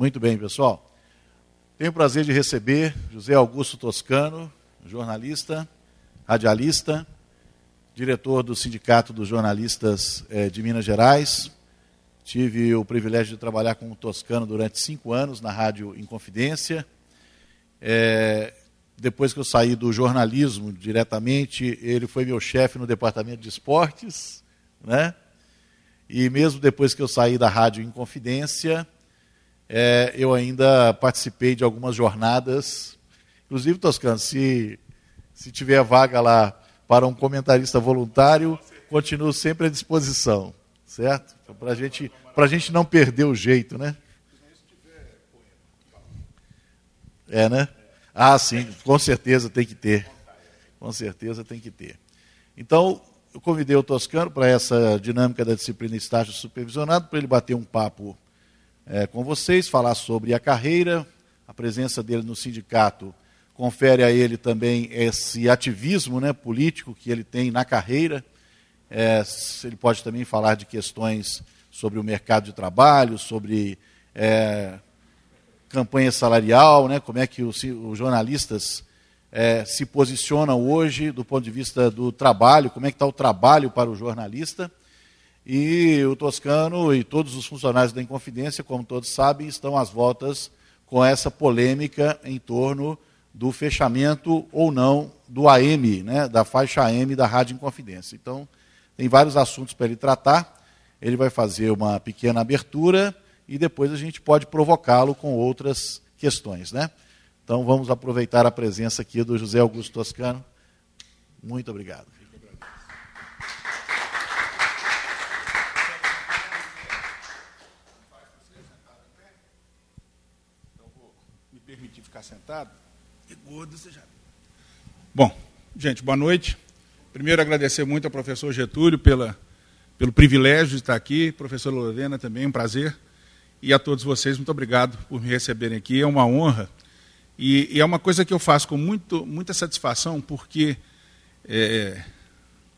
Muito bem, pessoal. Tenho o prazer de receber José Augusto Toscano, jornalista, radialista, diretor do Sindicato dos Jornalistas eh, de Minas Gerais. Tive o privilégio de trabalhar com o Toscano durante cinco anos na Rádio Inconfidência. É, depois que eu saí do jornalismo diretamente, ele foi meu chefe no departamento de esportes, né? E mesmo depois que eu saí da Rádio Inconfidência, é, eu ainda participei de algumas jornadas. Inclusive, Toscano, se, se tiver vaga lá para um comentarista voluntário, continuo sempre à disposição, certo? Para gente, a gente não perder o jeito, né? É, né? Ah, sim, com certeza tem que ter. Com certeza tem que ter. Então, eu convidei o Toscano para essa dinâmica da disciplina estágio supervisionado, para ele bater um papo é, com vocês, falar sobre a carreira, a presença dele no sindicato confere a ele também esse ativismo né, político que ele tem na carreira. É, ele pode também falar de questões sobre o mercado de trabalho, sobre é, campanha salarial, né, como é que os, os jornalistas é, se posicionam hoje do ponto de vista do trabalho, como é que está o trabalho para o jornalista. E o Toscano e todos os funcionários da Inconfidência, como todos sabem, estão às voltas com essa polêmica em torno do fechamento ou não do AM, né, da faixa AM da Rádio Inconfidência. Então, tem vários assuntos para ele tratar. Ele vai fazer uma pequena abertura e depois a gente pode provocá-lo com outras questões. Né? Então, vamos aproveitar a presença aqui do José Augusto Toscano. Muito obrigado. Ficar sentado? É gordo, você já. Bom, gente, boa noite. Primeiro, agradecer muito ao professor Getúlio pela, pelo privilégio de estar aqui, professor Lorena também, um prazer. E a todos vocês, muito obrigado por me receberem aqui, é uma honra. E, e é uma coisa que eu faço com muito, muita satisfação, porque é,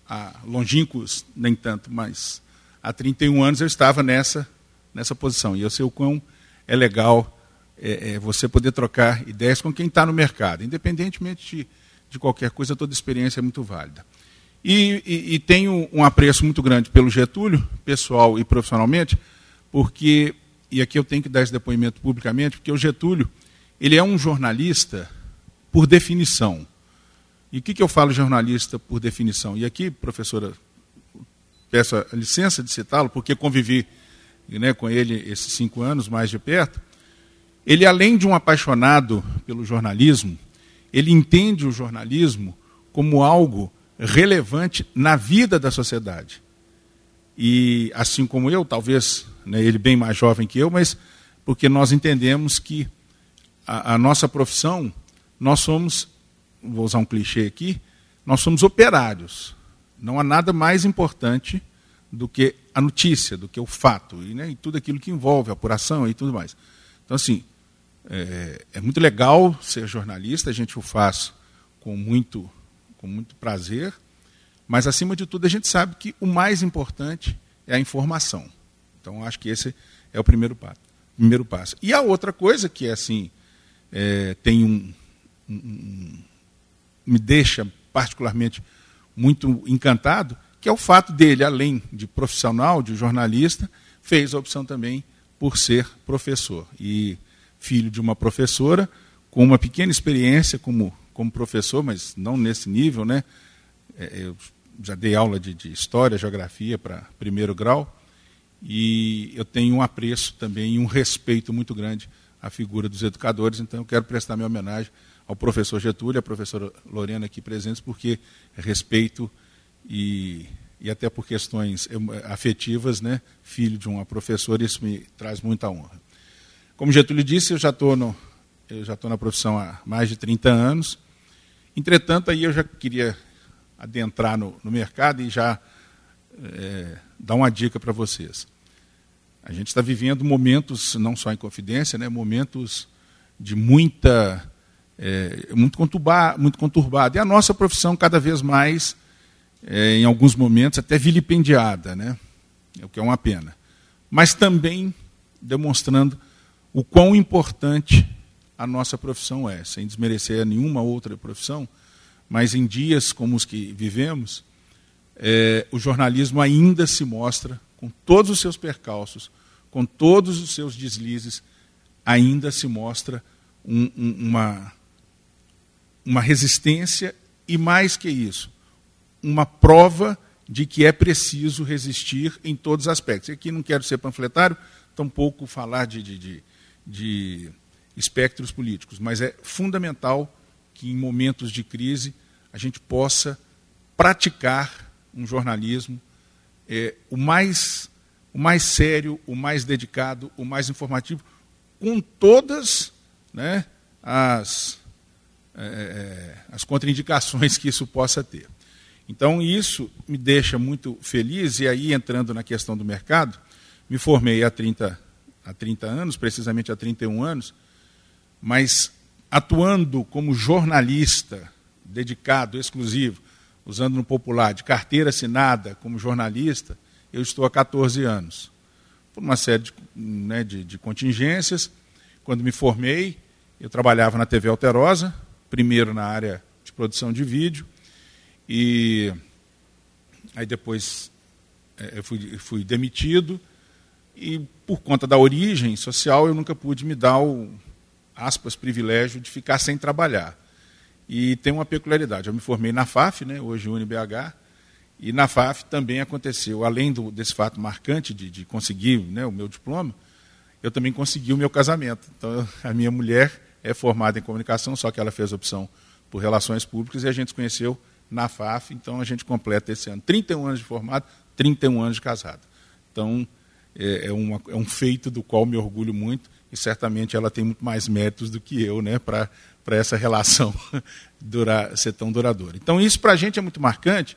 há longínquos, nem tanto, mas há 31 anos eu estava nessa, nessa posição. E eu sei o quão é legal é, é você poder trocar ideias com quem está no mercado, independentemente de, de qualquer coisa, toda experiência é muito válida. E, e, e, tenho um apreço muito grande pelo Getúlio, pessoal e profissionalmente, porque, e aqui eu tenho que dar esse depoimento publicamente, porque o Getúlio, ele é um jornalista por definição. E o que, que eu falo jornalista por definição? E aqui, professora, peço a licença de citá-lo, porque convivi né, com ele esses cinco anos mais de perto, ele, além de um apaixonado pelo jornalismo, ele entende o jornalismo como algo relevante na vida da sociedade. E assim como eu, talvez né, ele bem mais jovem que eu, mas porque nós entendemos que a, a nossa profissão, nós somos, vou usar um clichê aqui, nós somos operários. Não há nada mais importante do que a notícia, do que o fato, e, né, e tudo aquilo que envolve a apuração e tudo mais. Então, assim, é, é, muito legal ser jornalista, a gente o faz com muito, com muito prazer, mas acima de tudo a gente sabe que o mais importante é a informação. Então acho que esse é o primeiro passo. Primeiro passo. E a outra coisa que é assim é, tem um, um, um, me deixa particularmente muito encantado, que é o fato dele, além de profissional, de jornalista, fez a opção também por ser professor. E filho de uma professora, com uma pequena experiência como, como professor, mas não nesse nível, né? É, eu já dei aula de, de história, geografia para primeiro grau, e eu tenho um apreço também e um respeito muito grande à figura dos educadores, então eu quero prestar minha homenagem ao professor Getúlio, à professora Lorena aqui presentes, porque respeito e, e até por questões afetivas, né, filho de uma professora, isso me traz muita honra. Como Getúlio disse, eu já estou no, eu já estou na profissão há mais de 30 anos. Entretanto, aí eu já queria adentrar no, no mercado e já é, dar uma dica para vocês. A gente está vivendo momentos, não só em confidência, né, momentos de muita, é, muito, conturbado, muito conturbado. E a nossa profissão cada vez mais, é, em alguns momentos, até vilipendiada, né, o que é uma pena. Mas também demonstrando o quão importante a nossa profissão é, sem desmerecer nenhuma outra profissão, mas em dias como os que vivemos, é, o jornalismo ainda se mostra, com todos os seus percalços, com todos os seus deslizes, ainda se mostra um, um, uma, uma resistência e, mais que isso, uma prova de que é preciso resistir em todos os aspectos. E aqui não quero ser panfletário, tampouco falar de, de, de, de espectros políticos, mas é fundamental que em momentos de crise a gente possa praticar um jornalismo é, o, mais, o mais sério, o mais dedicado, o mais informativo, com todas né, as, é, é as contraindicações que isso possa ter. Então, isso me deixa muito feliz, e aí, entrando na questão do mercado, me formei há 30, há 30 anos, precisamente há 31 anos, mas atuando como jornalista, dedicado, exclusivo, usando no popular, de carteira assinada como jornalista, eu estou há 14 anos. Por uma série de, né, de, de contingências. Quando me formei, eu trabalhava na TV Alterosa, primeiro na área de produção de vídeo, e aí depois é, eu fui, fui demitido, e por conta da origem social eu nunca pude me dar o, aspas, privilégio de ficar sem trabalhar. E tem uma peculiaridade. Eu me formei na FAF, né, hoje UniBH, e na FAF também aconteceu, além do, desse fato marcante de, de conseguir né, o meu diploma, eu também consegui o meu casamento. Então, a minha mulher é formada em comunicação, só que ela fez opção por relações públicas e a gente se conheceu na FAF, então a gente completa esse ano 31 anos de formado, 31 anos de casado. Então, é, é, uma, é um feito do qual me orgulho muito e certamente ela tem muito mais méritos do que eu né, para essa relação durar, ser tão duradoura. Então, isso para a gente é muito marcante,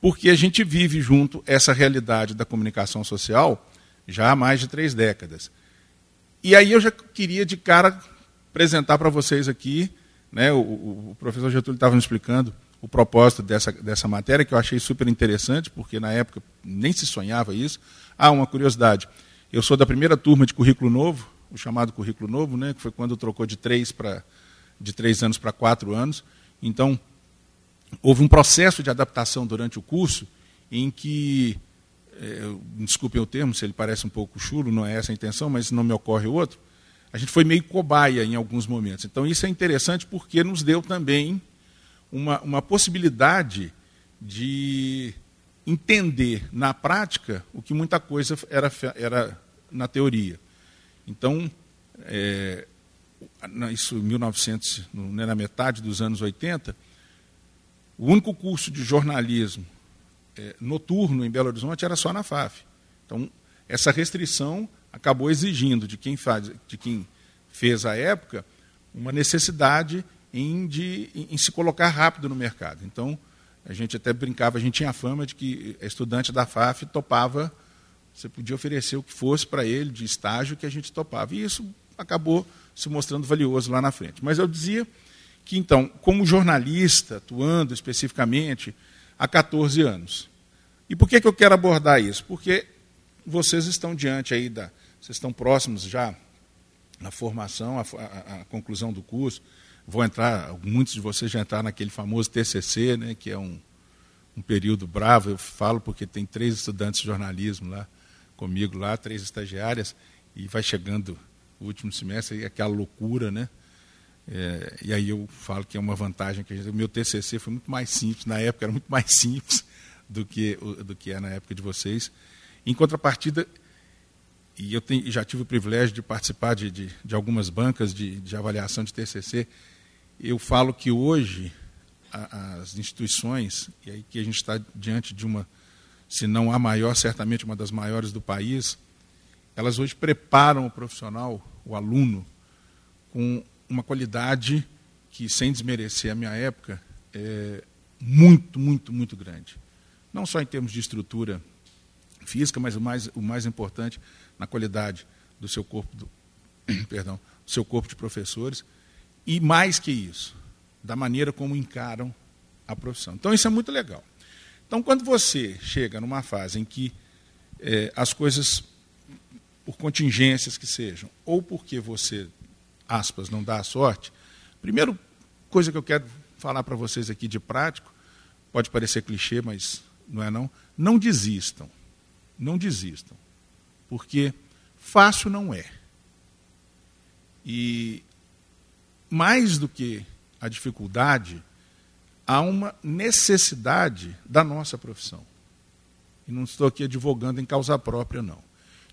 porque a gente vive junto essa realidade da comunicação social já há mais de três décadas. E aí eu já queria de cara apresentar para vocês aqui, né, o, o professor Getúlio estava nos explicando o propósito dessa, dessa matéria, que eu achei super interessante, porque na época nem se sonhava isso. Ah, uma curiosidade, eu sou da primeira turma de currículo novo, o chamado currículo novo, né, que foi quando trocou de três, pra, de três anos para quatro anos. Então, houve um processo de adaptação durante o curso em que, é, desculpem o termo, se ele parece um pouco chulo, não é essa a intenção, mas não me ocorre outro, a gente foi meio cobaia em alguns momentos. Então, isso é interessante porque nos deu também uma, uma possibilidade de entender na prática o que muita coisa era, era na teoria. Então, é, isso em 1900, né, na metade dos anos 80, o único curso de jornalismo é, noturno em Belo Horizonte era só na FAF. Então, essa restrição acabou exigindo de quem, faz, de quem fez a época uma necessidade em, de, em, se colocar rápido no mercado. Então, a gente até brincava, a gente tinha a fama de que estudante da FAF topava você podia oferecer o que fosse para ele de estágio que a gente topava. E isso acabou se mostrando valioso lá na frente. Mas eu dizia que, então, como jornalista, atuando especificamente há 14 anos. E por que, que eu quero abordar isso? Porque vocês estão diante aí da. Vocês estão próximos já na formação, a, a, a conclusão do curso. Vou entrar, muitos de vocês já entraram naquele famoso TCC, né, que é um, um período bravo, eu falo porque tem três estudantes de jornalismo lá comigo lá, três estagiárias, e vai chegando o último semestre, e aquela loucura, né? É, e aí eu falo que é uma vantagem que gente, o meu TCC foi muito mais simples, na época era muito mais simples do que, do que é na época de vocês. Em contrapartida, e eu tenho, já tive o privilégio de participar de, de, de algumas bancas de, de, avaliação de TCC, eu falo que hoje as instituições, e aí que a gente está diante de uma se não a maior, certamente uma das maiores do país, elas hoje preparam o profissional, o aluno, com uma qualidade que, sem desmerecer a minha época, é muito, muito, muito grande. Não só em termos de estrutura física, mas o mais, o mais importante na qualidade do seu corpo, do, perdão, do seu corpo de professores, e mais que isso, da maneira como encaram a profissão. Então isso é muito legal. Então, quando você chega numa fase em que é, as coisas por contingências que sejam, ou porque você, aspas, não dá a sorte, primeiro coisa que eu quero falar para vocês aqui de prático, pode parecer clichê, mas não é não, não desistam. Não desistam. Porque fácil não é. E mais do que a dificuldade, há uma necessidade da nossa profissão. E não estou aqui advogando em causa própria, não.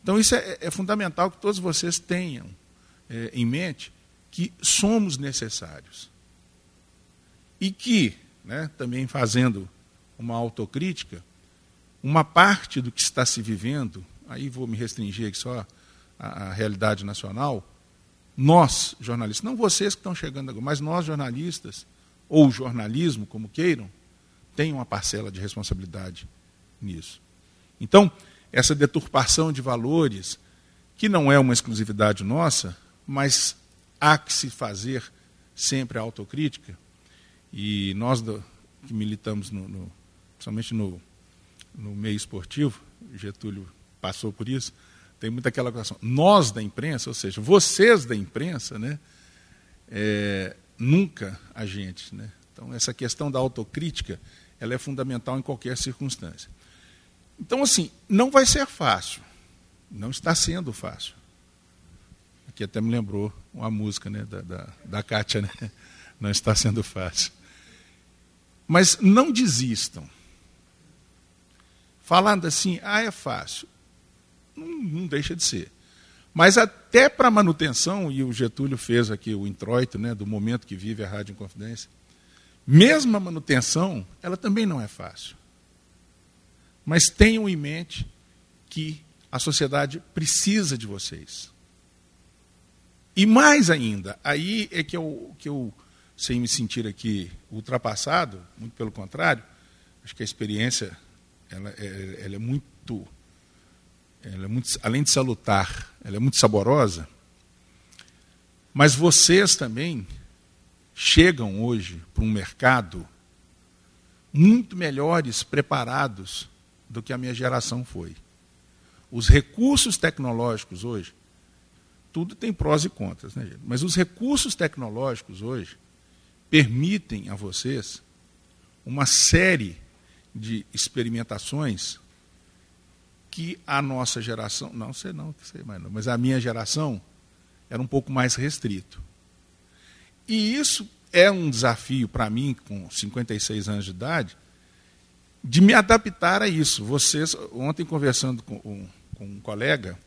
Então, isso é, é fundamental que todos vocês tenham é, em mente que somos necessários. E que, né, também fazendo uma autocrítica, uma parte do que está se vivendo, aí vou me restringir aqui só à, à realidade nacional, nós, jornalistas, não vocês que estão chegando agora, mas nós, jornalistas, ou jornalismo, como queiram, tem uma parcela de responsabilidade nisso. Então, essa deturpação de valores, que não é uma exclusividade nossa, mas há que se fazer sempre a autocrítica, e nós do, que militamos, no, no, principalmente no, no meio esportivo, Getúlio passou por isso, tem muita aquela questão. Nós da imprensa, ou seja, vocês da imprensa, né, é, nunca a gente. Né? Então, essa questão da autocrítica ela é fundamental em qualquer circunstância. Então, assim, não vai ser fácil. Não está sendo fácil. Aqui até me lembrou uma música né, da, da, da Kátia, né? Não está sendo fácil. Mas não desistam. Falando assim, ah, é fácil não, não deixa de ser. Mas até para manutenção, e o Getúlio fez aqui o introito né, do momento que vive a Rádio Inconfidência, mesmo a manutenção, ela também não é fácil. Mas tenham em mente que a sociedade precisa de vocês. E mais ainda, aí é que eu, que eu, sem me sentir aqui ultrapassado, muito pelo contrário, acho que a experiência ela, é, ela é muito ela é muito, além de salutar, ela é muito saborosa. Mas vocês também chegam hoje para um mercado muito melhores preparados do que a minha geração foi. Os recursos tecnológicos hoje, tudo tem prós e contras, né, gente? mas os recursos tecnológicos hoje permitem a vocês uma série de experimentações que a nossa geração, não sei não, sei mais não, mas a minha geração era um pouco mais restrito. E isso é um desafio para mim, com 56 anos de idade, de me adaptar a isso. Vocês, ontem conversando com, um, com um colega,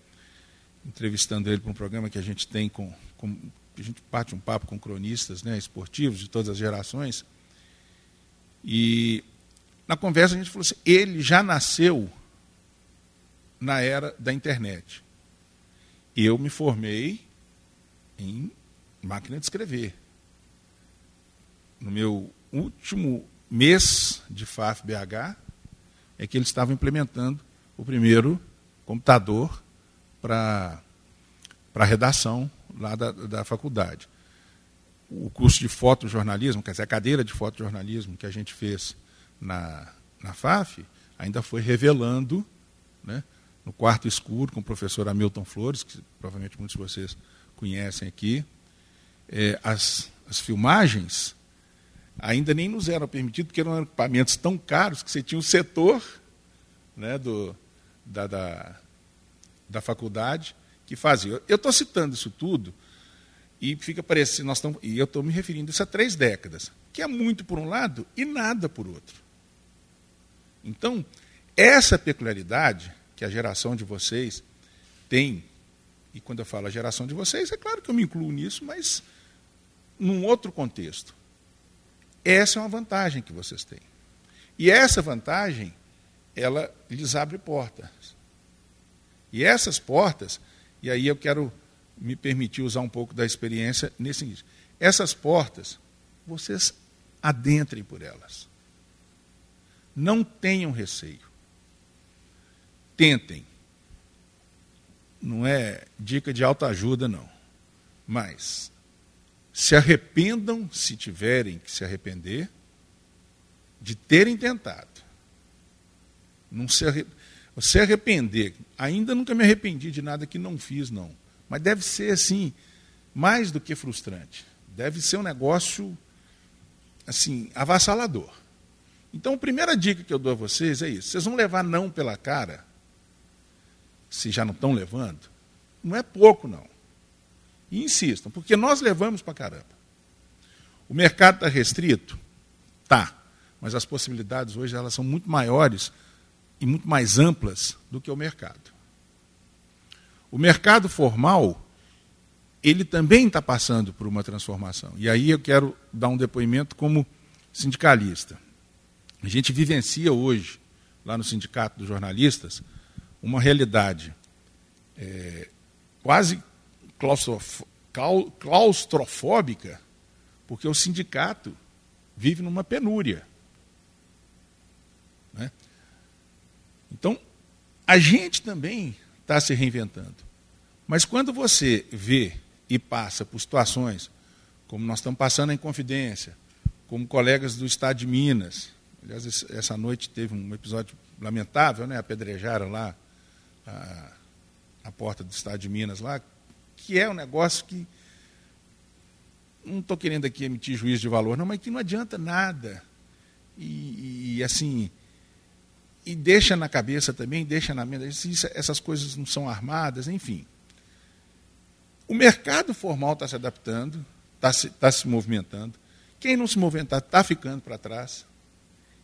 entrevistando ele para um programa que a gente tem com, com a gente bate um papo com cronistas né, esportivos de todas as gerações, e na conversa a gente falou assim, ele já nasceu na era da internet. Eu me formei em máquina de escrever. No meu último mês de FAF-BH, é que eles estavam implementando o primeiro computador para a redação lá da, da faculdade. O curso de fotojornalismo, quer dizer, a cadeira de fotojornalismo que a gente fez na, na FAF, ainda foi revelando né, no quarto escuro com o professor Hamilton Flores, que provavelmente muitos de vocês conhecem aqui. É, as, as filmagens ainda nem nos eram permitidas, porque eram equipamentos tão caros que você tinha um setor né, do, da, da, da faculdade que fazia. Eu estou citando isso tudo e fica parecendo, nós estamos, e eu estou me referindo isso a três décadas, que é muito por um lado e nada por outro. Então, essa peculiaridade que a geração de vocês tem, e quando eu falo a geração de vocês, é claro que eu me incluo nisso, mas num outro contexto. Essa é uma vantagem que vocês têm. E essa vantagem, ela lhes abre portas. E essas portas, e aí eu quero me permitir usar um pouco da experiência nesse sentido. Essas portas, vocês adentrem por elas. Não tenham receio tentem. Não é dica de autoajuda, não. Mas se arrependam, se tiverem que se arrepender, de terem tentado. Não se arre... Você arrepender, ainda nunca me arrependi de nada que não fiz, não. Mas deve ser assim, mais do que frustrante. Deve ser um negócio assim, avassalador. Então, a primeira dica que eu dou a vocês é isso. Vocês vão levar não pela cara, se já não estão levando, não é pouco, não. E insistam, porque nós levamos para caramba. O mercado está restrito? Tá. Mas as possibilidades hoje elas são muito maiores e muito mais amplas do que o mercado. O mercado formal, ele também está passando por uma transformação. E aí eu quero dar um depoimento como sindicalista. A gente vivencia hoje, lá no Sindicato dos Jornalistas, uma realidade é, quase claustrofóbica, porque o sindicato vive numa penúria. Né? Então, a gente também está se reinventando. Mas quando você vê e passa por situações como nós estamos passando em Confidência, como colegas do Estado de Minas, aliás, essa noite teve um episódio lamentável, né? apedrejaram lá a, a porta do Estado de Minas lá, que é um negócio que não estou querendo aqui emitir juízo de valor, não, mas que não adianta nada. E, e, assim, e deixa na cabeça também, deixa na mente, essas coisas não são armadas, enfim. O mercado formal está se adaptando, está se, tá se movimentando. Quem não se movimentar está ficando para trás.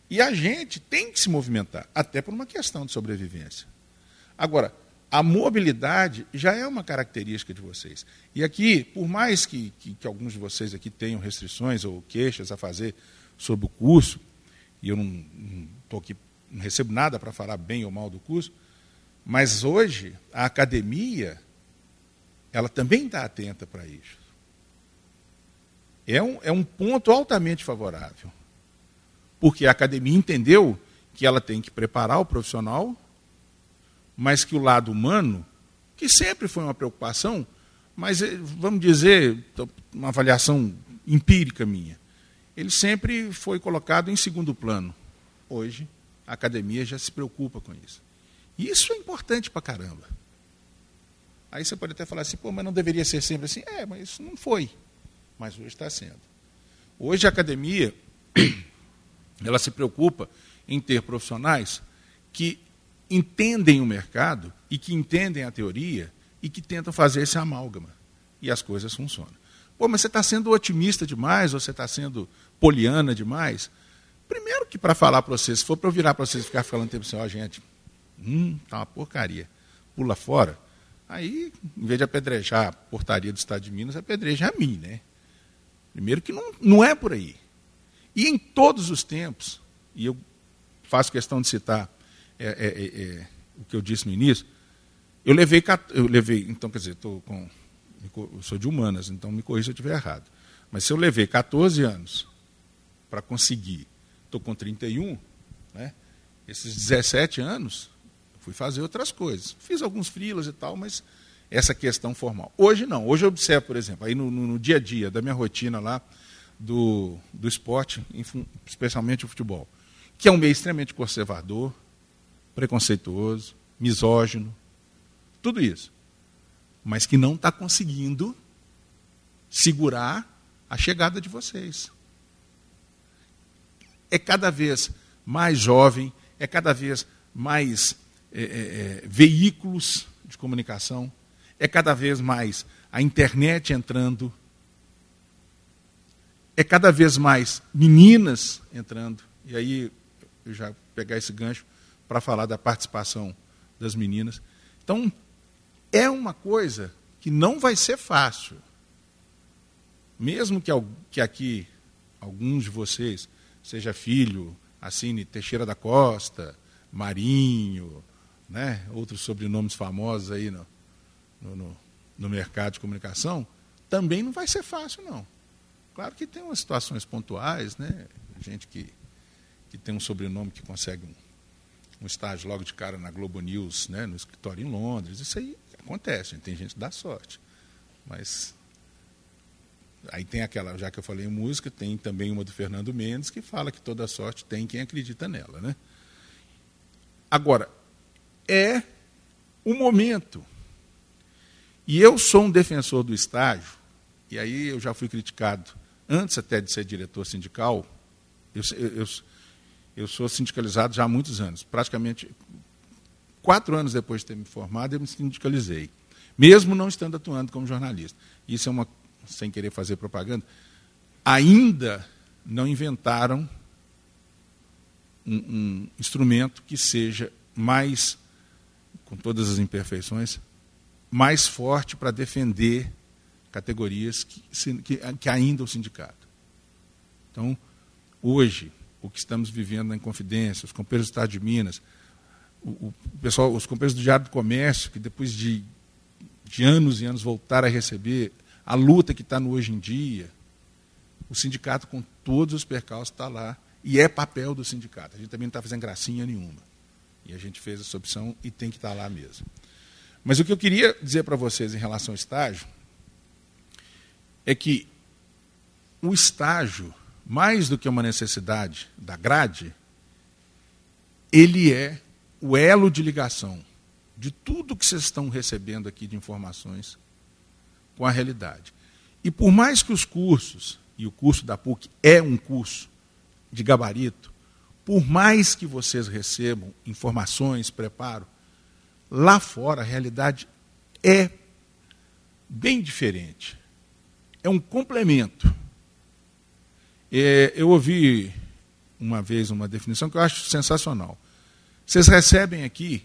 E a gente tem que se movimentar, até por uma questão de sobrevivência. Agora, a mobilidade já é uma característica de vocês. E aqui, por mais que, que, que alguns de vocês aqui tenham restrições ou queixas a fazer sobre o curso, e eu não, não, aqui, não recebo nada para falar bem ou mal do curso, mas hoje a academia ela também está atenta para isso. É um, é um ponto altamente favorável. Porque a academia entendeu que ela tem que preparar o profissional mas que o lado humano, que sempre foi uma preocupação, mas eh, vamos dizer, uma avaliação empírica minha, ele sempre foi colocado em segundo plano. Hoje, a academia já se preocupa com isso. E isso é importante para caramba. Aí você pode até falar assim, pô, mas não deveria ser sempre assim. É, mas isso não foi. Mas hoje está sendo. Hoje a academia, ela se preocupa em ter profissionais que entendem o mercado e que entendem a teoria e que tentam fazer esse amálgama. E as coisas funcionam. Pô, mas você está sendo otimista demais ou você está sendo poliana demais? Primeiro que para falar para vocês, se for para eu virar para vocês e ficar falando tempo assim, ó, gente, hum, tá uma porcaria, pula fora. Aí, em vez de apedrejar a portaria do Estado de Minas, apedreja a mim, né? Primeiro que não, não é por aí. E em todos os tempos, e eu faço questão de citar é, é, é, é, o que eu disse no início, eu levei, eu levei então, quer dizer, tô com, eu sou de humanas, então me corrija se eu estiver errado. Mas se eu levei 14 anos para conseguir, estou com 31, né, esses 17 anos, fui fazer outras coisas. Fiz alguns frilas e tal, mas essa questão formal. Hoje não. Hoje eu observo, por exemplo, aí no, no, no dia a dia da minha rotina lá do, do esporte, especialmente o futebol, que é um meio extremamente conservador, preconceituoso, misógino, tudo isso. Mas que não está conseguindo segurar a chegada de vocês. É cada vez mais jovem, é cada vez mais é, é, é, veículos de comunicação, é cada vez mais a internet entrando, é cada vez mais meninas entrando. E aí, eu já pegar esse gancho, para falar da participação das meninas. Então, é uma coisa que não vai ser fácil. Mesmo que, que aqui alguns de vocês seja filho, assine Teixeira da Costa, Marinho, né, outros sobrenomes famosos aí no, no, no mercado de comunicação, também não vai ser fácil, não. Claro que tem umas situações pontuais, né? Gente que, que tem um sobrenome que consegue um, um estágio logo de cara na Globo News, né, no escritório em Londres. Isso aí acontece, tem gente que dá sorte. Mas aí tem aquela, já que eu falei em música, tem também uma do Fernando Mendes que fala que toda sorte tem quem acredita nela. Né? Agora, é o momento. E eu sou um defensor do estágio, e aí eu já fui criticado, antes até de ser diretor sindical, eu, eu, eu sou sindicalizado já há muitos anos, praticamente quatro anos depois de ter me formado, eu me sindicalizei, mesmo não estando atuando como jornalista. Isso é uma, sem querer fazer propaganda, ainda não inventaram um, um instrumento que seja mais, com todas as imperfeições, mais forte para defender categorias que, que, que ainda o sindicato. Então, hoje, o que estamos vivendo na Inconfidência, os companheiros do Estado de Minas, o, o pessoal, os companheiros do Diário do Comércio, que depois de, de anos e anos voltaram a receber, a luta que está no hoje em dia, o sindicato, com todos os percalços, está lá. E é papel do sindicato. A gente também não está fazendo gracinha nenhuma. E a gente fez essa opção e tem que estar tá lá mesmo. Mas o que eu queria dizer para vocês em relação ao estágio é que o estágio, mais do que uma necessidade da grade, ele é o elo de ligação de tudo que vocês estão recebendo aqui de informações com a realidade. E por mais que os cursos, e o curso da PUC é um curso de gabarito, por mais que vocês recebam informações, preparo, lá fora a realidade é bem diferente. É um complemento. É, eu ouvi uma vez uma definição que eu acho sensacional. Vocês recebem aqui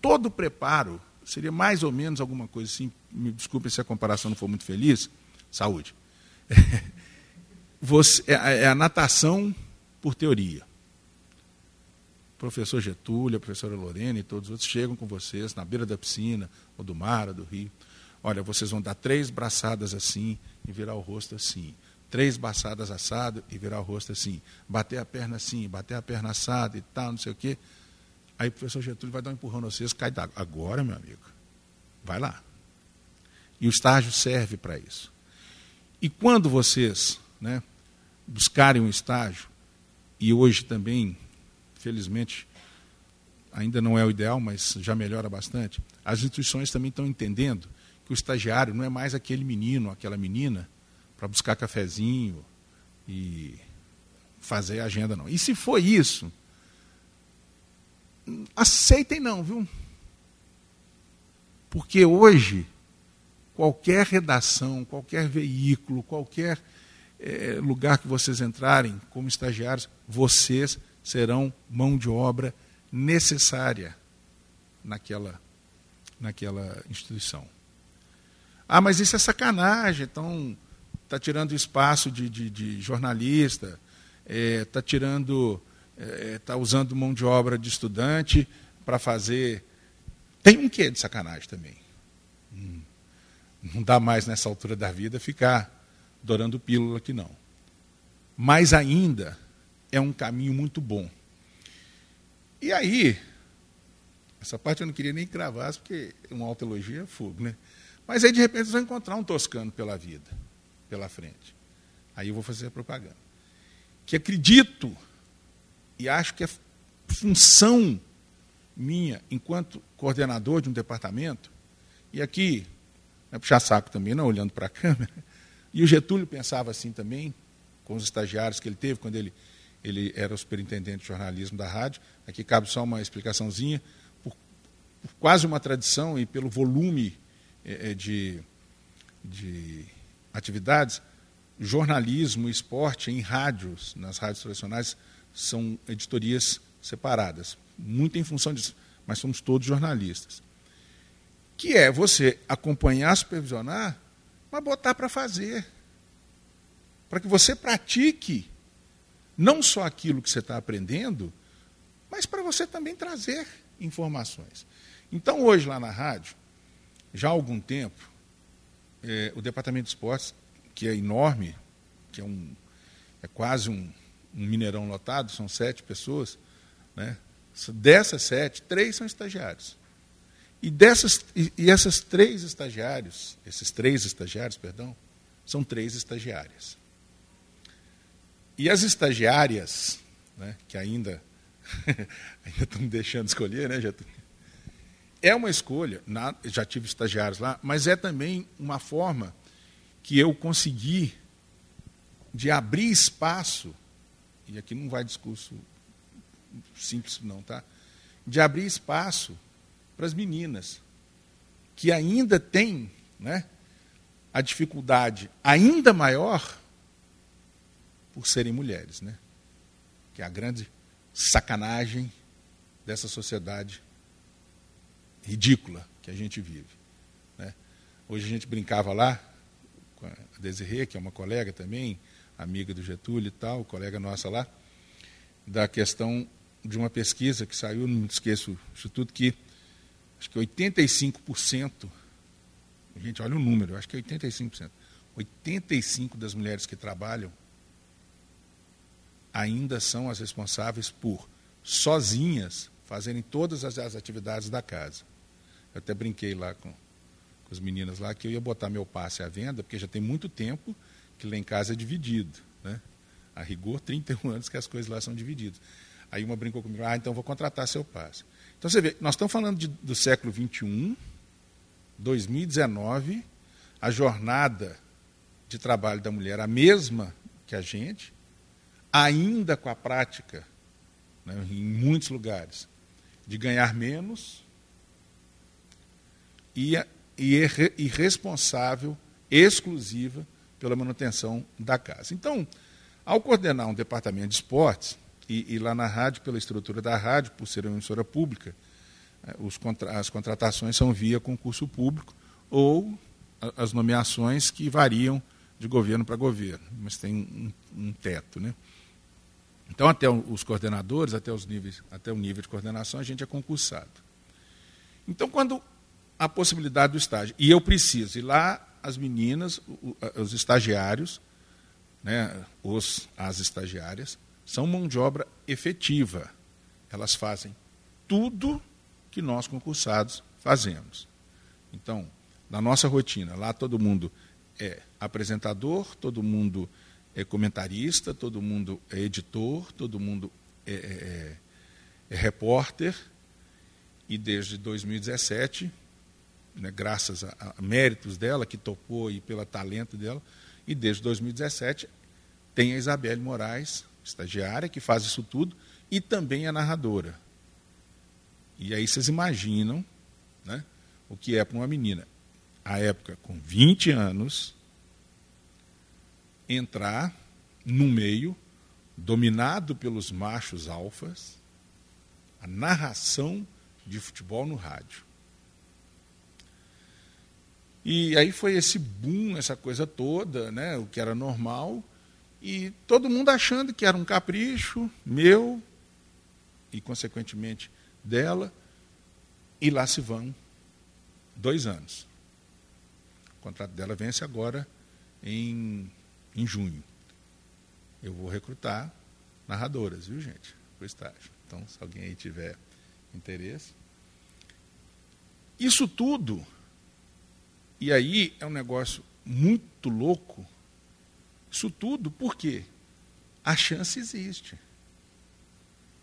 todo o preparo, seria mais ou menos alguma coisa assim, me desculpe se a comparação não for muito feliz, saúde. Você, é, é a natação por teoria. O professor Getúlio, a professora Lorena e todos os outros chegam com vocês na beira da piscina, ou do mar, ou do rio. Olha, vocês vão dar três braçadas assim e virar o rosto assim três baçadas assado e virar o rosto assim, bater a perna assim, bater a perna assada e tal, não sei o quê. Aí o professor Getúlio vai dar um empurrão no vocês, cai d'água. Agora, meu amigo, vai lá. E o estágio serve para isso. E quando vocês né, buscarem um estágio, e hoje também, felizmente, ainda não é o ideal, mas já melhora bastante, as instituições também estão entendendo que o estagiário não é mais aquele menino, aquela menina para buscar cafezinho e fazer agenda, não. E se for isso, aceitem não, viu? Porque hoje, qualquer redação, qualquer veículo, qualquer é, lugar que vocês entrarem como estagiários, vocês serão mão de obra necessária naquela, naquela instituição. Ah, mas isso é sacanagem, então está tirando espaço de, de, de jornalista, está é, tá tirando, está é, usando mão de obra de estudante para fazer. Tem um quê de sacanagem também. Hum, não dá mais nessa altura da vida ficar dourando pílula que não. Mas ainda é um caminho muito bom. E aí, essa parte eu não queria nem cravar, porque uma autoelogia é fogo, né? Mas aí, de repente, vocês vão encontrar um toscano pela vida pela frente. Aí eu vou fazer a propaganda. Que acredito e acho que é função minha, enquanto coordenador de um departamento, e aqui, não é puxar saco também, não, olhando para a câmera, e o Getúlio pensava assim também, com os estagiários que ele teve quando ele, ele era o superintendente de jornalismo da rádio. Aqui cabe só uma explicaçãozinha. Por, por quase uma tradição e pelo volume é, de, de atividades, jornalismo esporte em rádios, nas rádios tradicionais, são editorias separadas, muito em função disso, mas somos todos jornalistas. Que é você acompanhar, supervisionar, mas botar para fazer. Para que você pratique não só aquilo que você está aprendendo, mas para você também trazer informações. Então, hoje, lá na rádio, já há algum tempo, é, o departamento de esportes, que é enorme, que é, um, é quase um, um mineirão lotado, são sete pessoas, né? dessas sete, três são estagiários. E, dessas, e, e essas três estagiários, esses três estagiários, perdão, são três estagiárias. E as estagiárias, né, que ainda, ainda estão me deixando escolher, né, já é uma escolha, na, já tive estagiários lá, mas é também uma forma que eu consegui de abrir espaço, e aqui não vai discurso simples não, tá? De abrir espaço para as meninas que ainda têm, né, a dificuldade ainda maior por serem mulheres, né? Que é a grande sacanagem dessa sociedade ridícula que a gente vive. Né? Hoje a gente brincava lá com a Desirê, que é uma colega também, amiga do Getúlio e tal, colega nossa lá, da questão de uma pesquisa que saiu, não me esqueço o Instituto, que acho que 85%, gente, olha o número, acho que 85%, 85% das mulheres que trabalham ainda são as responsáveis por, sozinhas, fazerem todas as, as atividades da casa. Eu até brinquei lá com, com as meninas lá que eu ia botar meu passe à venda, porque já tem muito tempo que lá em casa é dividido. Né? A rigor, 31 anos que as coisas lá são divididas. Aí uma brincou comigo, ah, então vou contratar seu passe. Então você vê, nós estamos falando de, do século XXI, 2019, a jornada de trabalho da mulher a mesma que a gente, ainda com a prática, né, em muitos lugares, de ganhar menos e, e, e responsável exclusiva pela manutenção da casa. Então, ao coordenar um departamento de esportes, e, e lá na rádio, pela estrutura da rádio, por ser uma emissora pública, eh, os, as contratações são via concurso público ou as nomeações que variam de governo para governo, mas tem um, um teto. Né? Então, até os coordenadores, até, os níveis, até o nível de coordenação, a gente é concursado. Então, quando a possibilidade do estágio, e eu preciso, e lá as meninas, os estagiários, né, os, as estagiárias, são mão de obra efetiva. Elas fazem tudo que nós concursados fazemos. Então, na nossa rotina, lá todo mundo é apresentador, todo mundo é comentarista, todo mundo é editor, todo mundo é, é, é, é repórter. E desde 2017, né, graças a, a, méritos dela, que topou e pelo talento dela, e desde 2017 tem a Isabelle Moraes, estagiária, que faz isso tudo, e também a narradora. E aí vocês imaginam né, o que é para uma menina, a época com 20 anos, entrar no meio dominado pelos machos alfas, a narração de futebol no rádio. E aí foi esse boom, essa coisa toda, né, o que era normal, e todo mundo achando que era um capricho meu e, consequentemente, dela, e lá se vão dois anos. O contrato dela vence agora em em junho. Eu vou recrutar narradoras, viu, gente? Para o estágio. Então, se alguém aí tiver interesse. Isso tudo, e aí é um negócio muito louco. Isso tudo, por quê? A chance existe.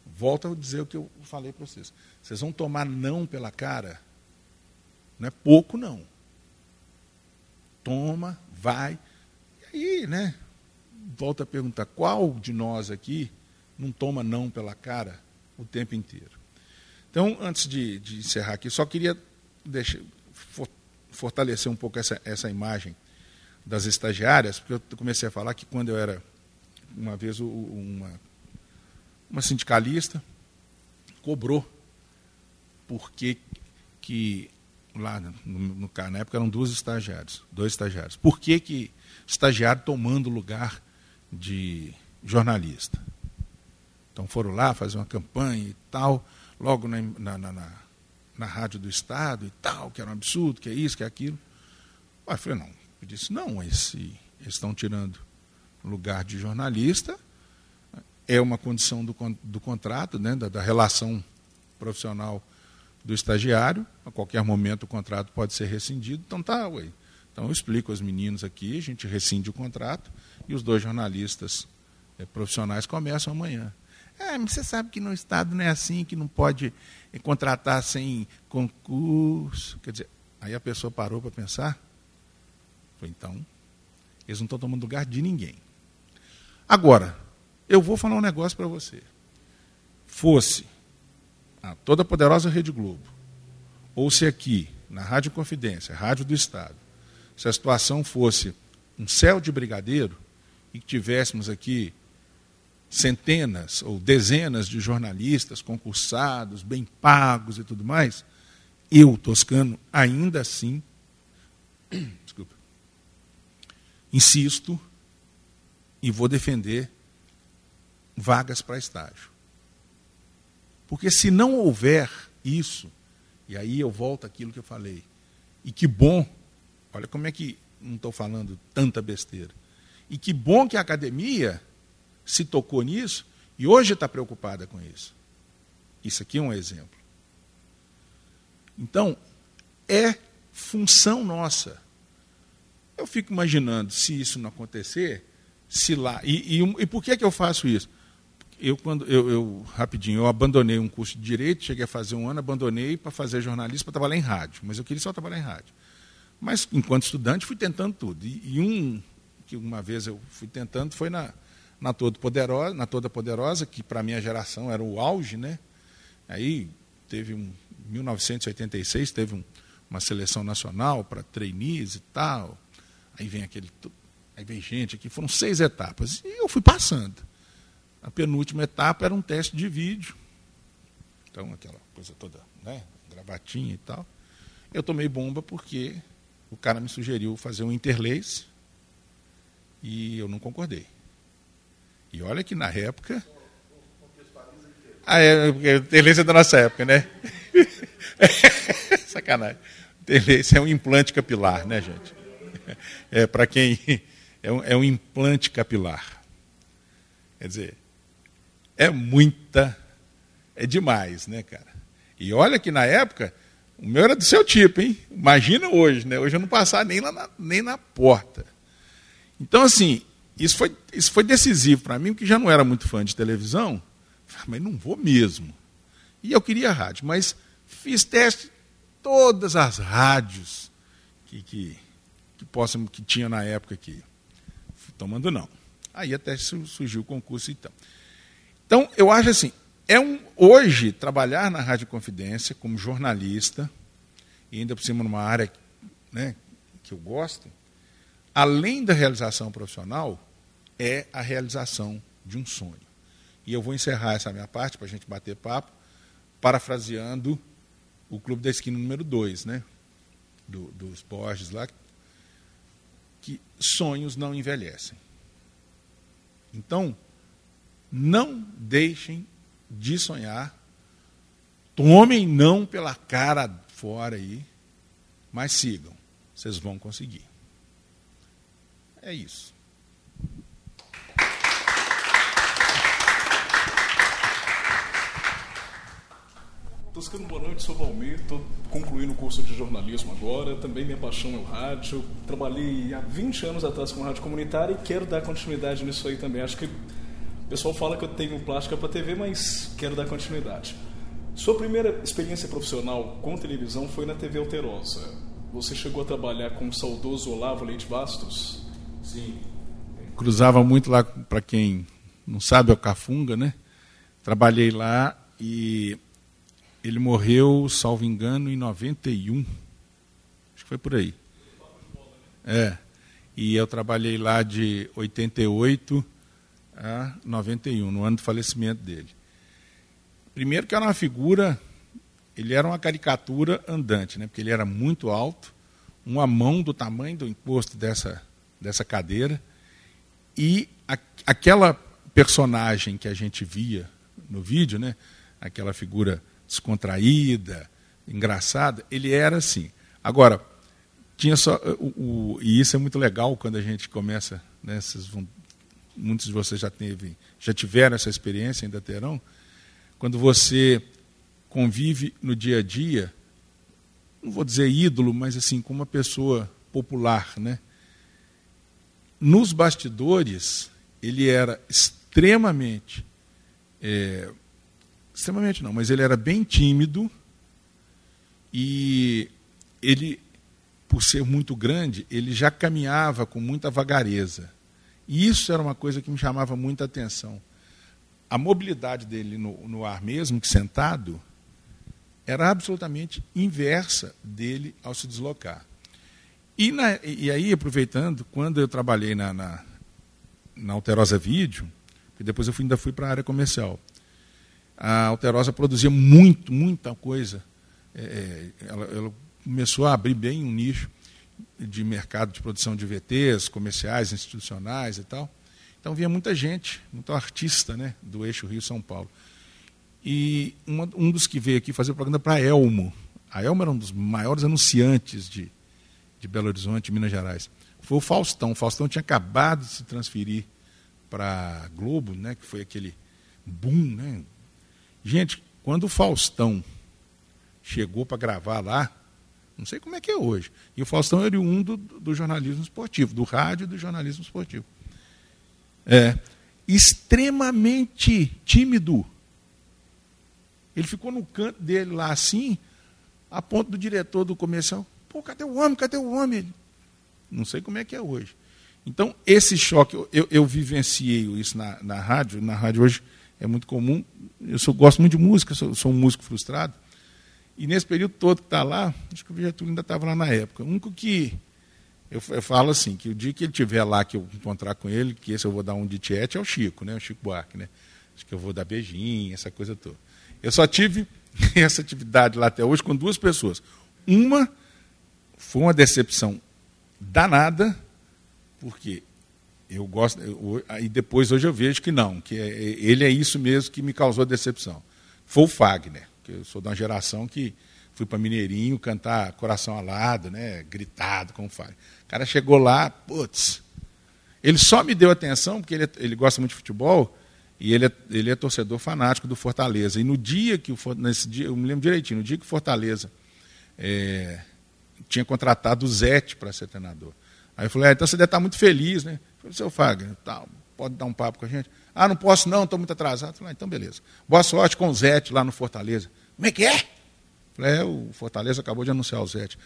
Volto a dizer o que eu falei para vocês. Vocês vão tomar não pela cara? Não é pouco, não. Toma, vai, e, né, volta a perguntar, qual de nós aqui não toma não pela cara o tempo inteiro? Então, antes de, de encerrar aqui, só queria deixar, fortalecer um pouco essa, essa imagem das estagiárias, porque eu comecei a falar que quando eu era, uma vez, uma, uma sindicalista cobrou porque que lá no, no, na época eram duas estagiários, dois estagiários. Por que, que estagiário tomando lugar de jornalista. Então foram lá fazer uma campanha e tal, logo na, na, na, na rádio do Estado e tal, que era um absurdo, que é isso, que é aquilo. Aí eu falei, não, eu disse, não, esse, eles estão tirando lugar de jornalista, é uma condição do, do contrato, né, da, da relação profissional do estagiário, a qualquer momento o contrato pode ser rescindido, então tá, ué, então eu explico aos meninos aqui, a gente rescinde o contrato e os dois jornalistas é, profissionais começam amanhã. É, você sabe que no Estado não é assim, que não pode contratar sem concurso. Quer dizer, aí a pessoa parou para pensar. Falei, então, eles não estão tomando lugar de ninguém. Agora, eu vou falar um negócio para você. Fosse a toda poderosa Rede Globo, ou se aqui, na Rádio Confidência, Rádio do Estado, se a situação fosse um céu de brigadeiro e que tivéssemos aqui centenas ou dezenas de jornalistas concursados, bem pagos e tudo mais, eu, Toscano, ainda assim, desculpa, insisto e vou defender vagas para estágio. Porque se não houver isso, e aí eu volto àquilo que eu falei, e que bom, olha como é que não estou falando tanta besteira, e que bom que a academia se tocou nisso e hoje está preocupada com isso. Isso aqui é um exemplo. Então, é função nossa. Eu fico imaginando se isso não acontecer, se lá. E, e, e por que, que eu faço isso? Eu, quando, eu, eu, rapidinho, eu abandonei um curso de direito, cheguei a fazer um ano, abandonei para fazer jornalismo, para trabalhar em rádio. Mas eu queria só trabalhar em rádio. Mas, enquanto estudante, fui tentando tudo. E, e um que uma vez eu fui tentando foi na, na Toda Poderosa, na Toda Poderosa que para a minha geração era o auge, né? Aí teve um 1986 teve um, uma seleção nacional para trainees e tal. Aí vem aquele aí vem gente aqui, foram seis etapas e eu fui passando. A penúltima etapa era um teste de vídeo. Então aquela coisa toda, né, gravatinha e tal. Eu tomei bomba porque o cara me sugeriu fazer um interlace e eu não concordei. E olha que na época. Ah, é, é da nossa época, né? Sacanagem. Telência é um implante capilar, né, gente? É, para quem. É um, é um implante capilar. Quer dizer, é muita. É demais, né, cara? E olha que na época, o meu era do seu tipo, hein? Imagina hoje, né? Hoje eu não passar nem, lá nem na porta. Então, assim, isso foi, isso foi decisivo para mim, porque já não era muito fã de televisão, mas não vou mesmo. E eu queria rádio, mas fiz teste todas as rádios que, que, que, que tinha na época aqui. Tomando não. Aí até surgiu o concurso então. Então, eu acho assim, é um, hoje, trabalhar na Rádio Confidência como jornalista, e ainda por cima numa área né, que eu gosto, além da realização profissional, é a realização de um sonho. E eu vou encerrar essa minha parte para a gente bater papo, parafraseando o Clube da Esquina número 2, né? Do, dos Borges lá, que sonhos não envelhecem. Então, não deixem de sonhar, tomem não pela cara fora aí, mas sigam, vocês vão conseguir. É isso. Toscano, boa noite, sou Valmir, estou concluindo o curso de jornalismo agora, também minha paixão é o rádio, trabalhei há 20 anos atrás com rádio comunitária e quero dar continuidade nisso aí também. Acho que o pessoal fala que eu tenho plástica para TV, mas quero dar continuidade. Sua primeira experiência profissional com televisão foi na TV Alterosa. Você chegou a trabalhar com o saudoso Olavo Leite Bastos? Sim. Cruzava muito lá, para quem não sabe, é o Cafunga, né? Trabalhei lá e ele morreu, salvo engano, em 91. Acho que foi por aí. É. E eu trabalhei lá de 88 a 91, no ano do falecimento dele. Primeiro que era uma figura, ele era uma caricatura andante, né? porque ele era muito alto, uma mão do tamanho do imposto dessa dessa cadeira. E a, aquela personagem que a gente via no vídeo, né, aquela figura descontraída, engraçada, ele era assim. Agora, tinha só. O, o, e isso é muito legal quando a gente começa. Né, vão, muitos de vocês já, teve, já tiveram essa experiência, ainda terão. Quando você convive no dia a dia, não vou dizer ídolo, mas assim, com uma pessoa popular, né? Nos bastidores, ele era extremamente É, extremamente não, mas ele era bem tímido e ele, por ser muito grande, ele já caminhava com muita vagareza. E isso era uma coisa que me chamava muita atenção. A mobilidade dele no, no ar mesmo, que sentado, era absolutamente inversa dele ao se deslocar. E, na, e aí, aproveitando, quando eu trabalhei na, na, na Alterosa Vídeo, que depois eu fui, ainda fui para a área comercial, a Alterosa produzia muito, muita coisa. É, é, ela, ela, começou a abrir bem um nicho de mercado de produção de VTs, comerciais, institucionais e tal. Então vinha muita gente, muito artista né, do eixo Rio-São Paulo. E uma, um dos que veio aqui fazer propaganda para a Elmo. A Elmo era um dos maiores anunciantes de, de Belo Horizonte, Minas Gerais. Foi o Faustão. O Faustão tinha acabado de se transferir para Globo, né, que foi aquele boom. Né? Gente, quando o Faustão chegou para gravar lá, não sei como é que é hoje. E o Faustão era um do, do jornalismo esportivo, do rádio e do jornalismo esportivo. É, extremamente tímido. Ele ficou no canto dele lá assim, a ponto do diretor do comercial, pô, cadê o homem? Cadê o homem? Não sei como é que é hoje. Então, esse choque, eu, eu vivenciei isso na, na rádio, na rádio hoje é muito comum. Eu sou, gosto muito de música, sou, sou um músico frustrado. E nesse período todo que está lá, acho que o Getúlio ainda estava lá na época. O único que eu, eu, falo assim, que o dia que ele estiver lá, que eu encontrar com ele, que esse eu vou dar um de tiete, é o Chico, né? O Chico Buarque, né? Acho que eu vou dar beijinho, essa coisa toda. Eu só tive essa atividade lá até hoje com duas pessoas. Uma foi uma decepção danada, porque eu gosto. e depois hoje eu vejo que não, que é, ele é isso mesmo que me causou decepção. Foi o Fagner que eu sou de uma geração que fui para Mineirinho cantar Coração Alado, né, gritado com o Fábio. O cara chegou lá, putz, ele só me deu atenção porque ele, ele gosta muito de futebol e ele é, ele é torcedor fanático do Fortaleza. E no dia que o nesse dia, eu me lembro direitinho, no dia que o Fortaleza é, tinha contratado o Zete para ser treinador. Aí eu falei, ah, então você deve estar muito feliz, né? Eu falei, seu Fagner, tá, pode dar um papo com a gente? Ah, não posso não, estou muito atrasado. Falei, ah, então beleza. Boa sorte com o Zete lá no Fortaleza. Como é que é? Falei, é, o Fortaleza acabou de anunciar o Zete.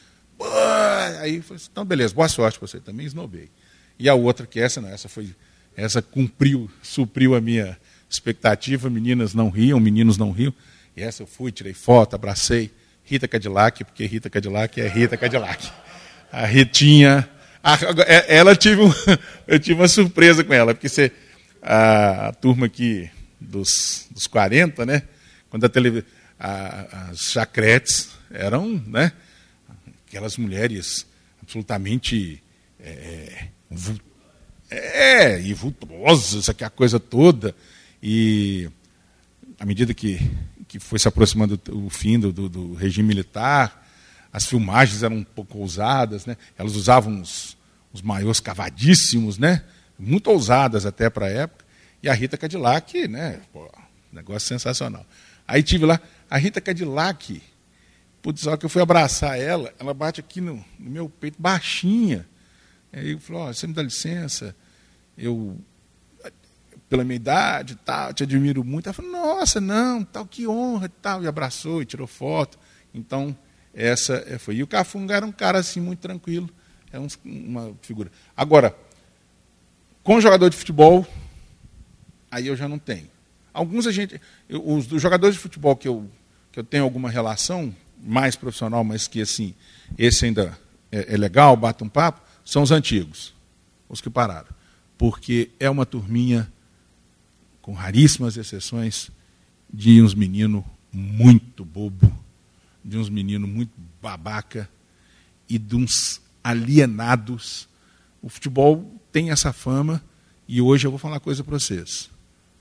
Aí falei, então beleza, boa sorte para você também, esnobei. E a outra, que essa não, essa foi, essa cumpriu, supriu a minha expectativa, meninas não riam, meninos não riam. E essa eu fui, tirei foto, abracei. Rita Cadillac, porque Rita Cadillac é Rita Cadillac. A Ritinha, a, é, ela tive um, eu tive uma surpresa com ela, porque você a, a turma aqui dos, dos 40, né? Quando a televisão. as chacretes eram né, aquelas mulheres absolutamente é, é, e vultuosas, aquela coisa toda. E à medida que, que foi se aproximando o fim do, do, do regime militar, as filmagens eram um pouco ousadas, né? elas usavam uns, uns maiôs cavadíssimos, né? muito ousadas até para a época, e a Rita Cadillac, né, pô, negócio sensacional. Aí tive lá a Rita Cadillac, putz, só que eu fui abraçar ela, ela bate aqui no, no meu peito, baixinha. Aí eu falei, oh, você me dá licença, eu, pela minha idade tal, te admiro muito. Ela falou, nossa, não, tal, que honra tal, e abraçou e tirou foto. Então, essa foi. E o Cafunga era um cara assim, muito tranquilo, é um, uma figura. Agora, com jogador de futebol, aí eu já não tenho. Alguns a gente. Eu, os jogadores de futebol que eu, que eu tenho alguma relação, mais profissional, mas que assim, esse ainda é, é legal, bate um papo, são os antigos, os que pararam. Porque é uma turminha, com raríssimas exceções, de uns meninos muito bobo, de uns meninos muito babaca e de uns alienados. O futebol tem essa fama, e hoje eu vou falar uma coisa para vocês.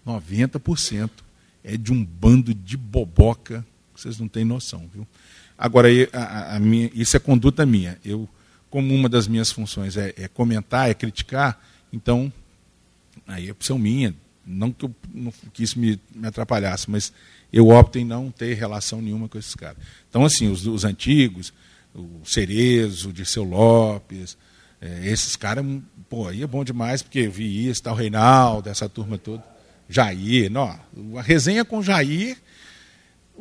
90% é de um bando de boboca, vocês não têm noção, viu? Agora, a, a minha, isso é conduta minha. Eu, como uma das minhas funções é, é comentar, é criticar, então, aí é opção minha. Não que, eu, não, que isso me, me atrapalhasse, mas eu opto em não ter relação nenhuma com esses caras. Então, assim, os, os antigos, o Cerezo, o Dirceu Lopes, é, esses caras, pô, aí é bom demais, porque eu vi isso, tal, Reinaldo, essa turma toda. Jair, não, a resenha com Jair,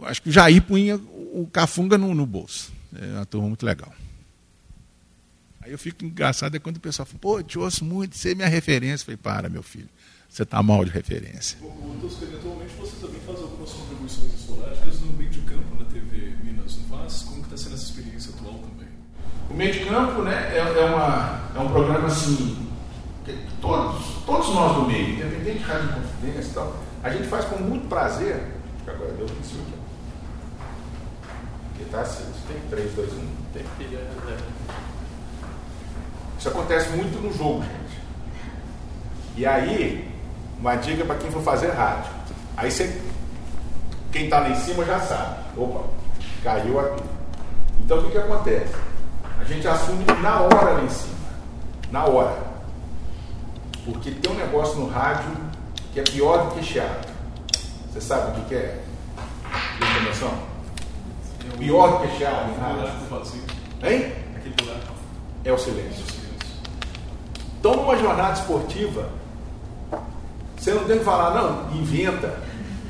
acho que o Jair punha o Cafunga no, no bolso. É uma turma muito legal. Aí eu fico engraçado é quando o pessoal fala, pô, te ouço muito, você é minha referência. Eu falei, para, meu filho, você está mal de referência. O Toscano, atualmente você também faz algumas contribuições esporádicas no meio de campo na TV Minas, não faz? Como está sendo essa experiência atual também? O meio de campo né, é, é, uma, é um programa assim, que todos, todos nós do meio, independente de rádio de confidência e tal, a gente faz com muito prazer. Agora deu em cima aqui. Porque tá assim, tem 3, 2, 1. Tem. Isso acontece muito no jogo, gente. E aí, uma dica para quem for fazer rádio. Aí você, quem está lá em cima já sabe. Opa, caiu aqui. Então o que, que acontece? A gente assume na hora lá em cima. Na hora. Porque tem um negócio no rádio que é pior do que chiado. Você sabe o que, que é? Tem noção? Pior do que chiado em rádio. Hein? É o silêncio. Então, numa jornada esportiva, você não tem que falar, não, inventa,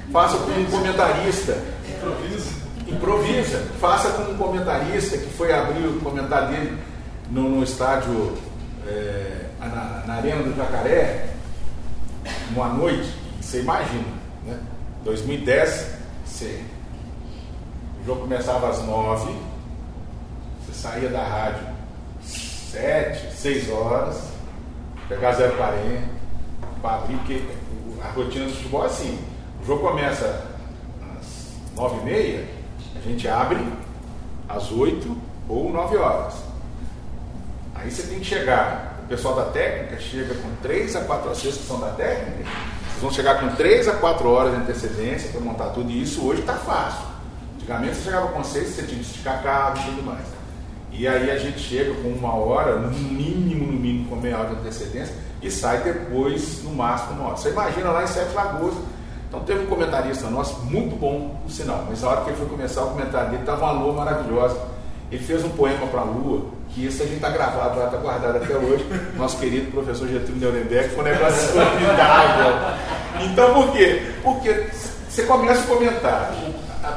faça com um comentarista. Improvisa. Improvisa. Faça com um comentarista que foi abrir o comentário dele no, no estádio, é, na, na, Arena do Jacaré, uma noite, você imagina, né? 2010, você, o jogo começava às nove, você saía da rádio sete, seis horas, pegar 0,40 para abrir, porque a rotina do futebol é assim. O jogo começa às 9h30, a gente abre às 8 ou 9 horas. Aí você tem que chegar, o pessoal da técnica chega com 3 a 4 horas, vocês que são da técnica, vocês vão chegar com 3 a 4 horas de antecedência para montar tudo isso, hoje está fácil. Antigamente você chegava com 6, você tinha que esticar carro e tudo mais. E aí a gente chega com uma hora, no mínimo, no mínimo, com meia hora de antecedência, e sai depois, no máximo, uma hora. Você imagina lá em Sete Lagoas. Então teve um comentarista nosso, muito bom, por sinal, mas na hora que ele foi começar o comentário dele, estava uma lua maravilhosa. Ele fez um poema para a lua, que isso a gente está gravado lá, está guardado até hoje. Nosso querido professor Getúlio Nuremberg, foi um negócio formidável. Então por quê? Porque você começa o comentário.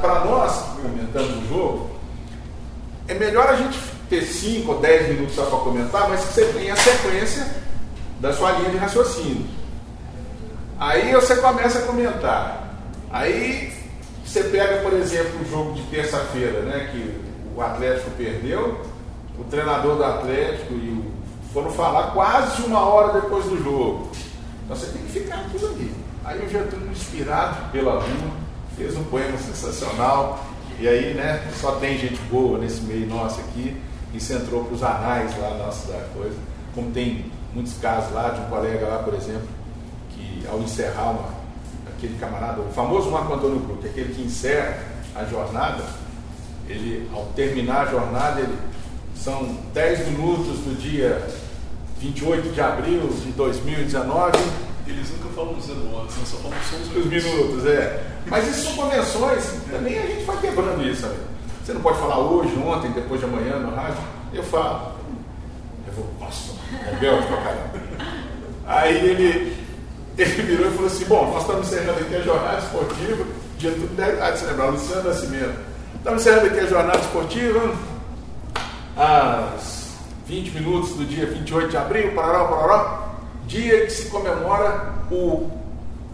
Para nós, comentando o jogo, é melhor a gente ter 5 ou 10 minutos só para comentar, mas que você tenha a sequência da sua linha de raciocínio. Aí você começa a comentar. Aí você pega, por exemplo, o jogo de terça-feira, né, que o Atlético perdeu, o treinador do Atlético e o, foram falar quase uma hora depois do jogo. Então você tem que ficar aquilo ali. Aí o Getúlio, inspirado pela Lua, fez um poema sensacional e aí, né, só tem gente boa nesse meio nosso aqui. Isso entrou para os anais lá nossa da coisa. Como tem muitos casos lá de um colega lá, por exemplo, que ao encerrar uma, aquele camarada, o famoso Marco Antônio Brook, aquele que encerra a jornada, ele, ao terminar a jornada, ele, são 10 minutos do dia 28 de abril de 2019 eles nunca falam horas, né? só falam só os minutos. minutos. é. Mas isso são convenções, também a gente vai quebrando isso. Você não pode falar hoje, ontem, depois de amanhã no rádio. Eu falo. Vou, nossa, rebelde pra caramba. Aí ele, ele virou e falou assim: Bom, nós estamos encerrando aqui a jornada esportiva, dia tudo deve ah, de se lembrar, Luciano Nascimento. Estamos encerrando aqui a jornada esportiva, às 20 minutos do dia 28 de abril, parará, parará dia que se comemora o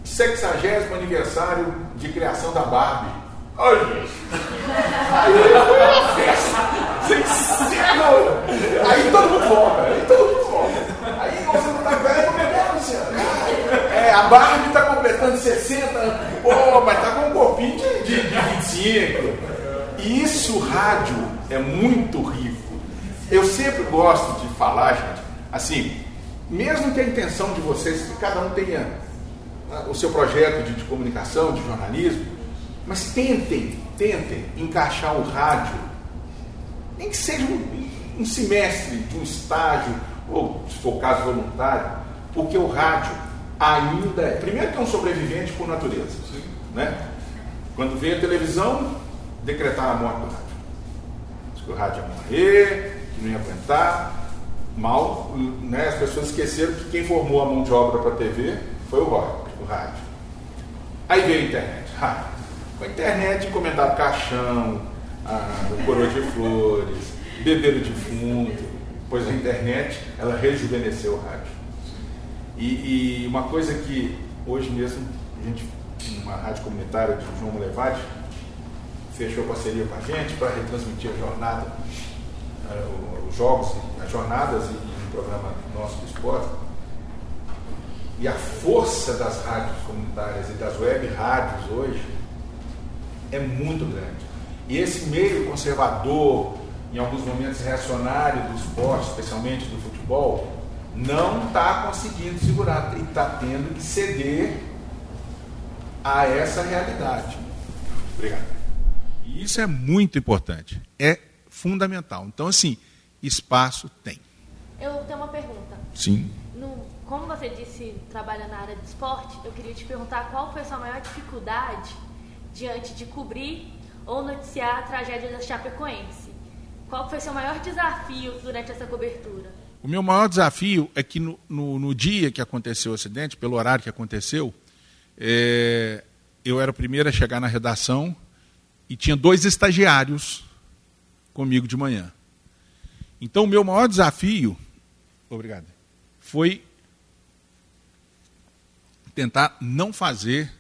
60 aniversário de criação da Barbie. Olha isso! Aí foi uma festa! Aí todo mundo volta, aí todo mundo volta. Aí você não está velho, comemora, Luciano. É, a Barbie está completando 60 pô, mas está com um corpinho de, de, de 25. Isso, rádio, é muito rico. Eu sempre gosto de falar, gente, assim, mesmo que a intenção de vocês, que cada um tenha ah, o seu projeto de, de comunicação, de jornalismo, mas tentem, tentem encaixar o rádio, nem que seja um, um semestre de um estágio, ou se for caso voluntário, porque o rádio ainda é, primeiro que é um sobrevivente por natureza, né? Quando vem a televisão, decretar a morte do rádio. Diz que o rádio ia morrer, que não ia aguentar, mal, né, as pessoas esqueceram que quem formou a mão de obra para a TV foi o rádio, o rádio. Aí veio a internet. Ah, com a internet encomendado caixão, ah, coroa de flores, bebeiro de fundo, pois a internet ela rejuvenesceu o rádio. E, e, uma coisa que hoje mesmo a gente, uma rádio comunitária de João Levade, fechou parceria com a gente para retransmitir a jornada, uh, os jogos, as jornadas e, um programa nosso do esporte. E a força das rádios comunitárias e das web rádios hoje é muito grande. E esse meio conservador, em alguns momentos reacionário do esporte, especialmente do futebol, não está conseguindo segurar e está tendo que ceder a essa realidade. Obrigado. E isso é muito importante, é fundamental. Então, assim, espaço tem. Eu tenho uma pergunta. Sim. No, como você disse, trabalha na área de esporte, eu queria te perguntar qual foi a sua maior dificuldade diante de cobrir ou noticiar a tragédia da Chapecoense. Qual foi seu maior desafio durante essa cobertura? O meu maior desafio é que no, no, no dia que aconteceu o acidente, pelo horário que aconteceu, é, eu era o primeiro a chegar na redação e tinha dois estagiários comigo de manhã. Então, o meu maior desafio, obrigado, foi tentar não fazer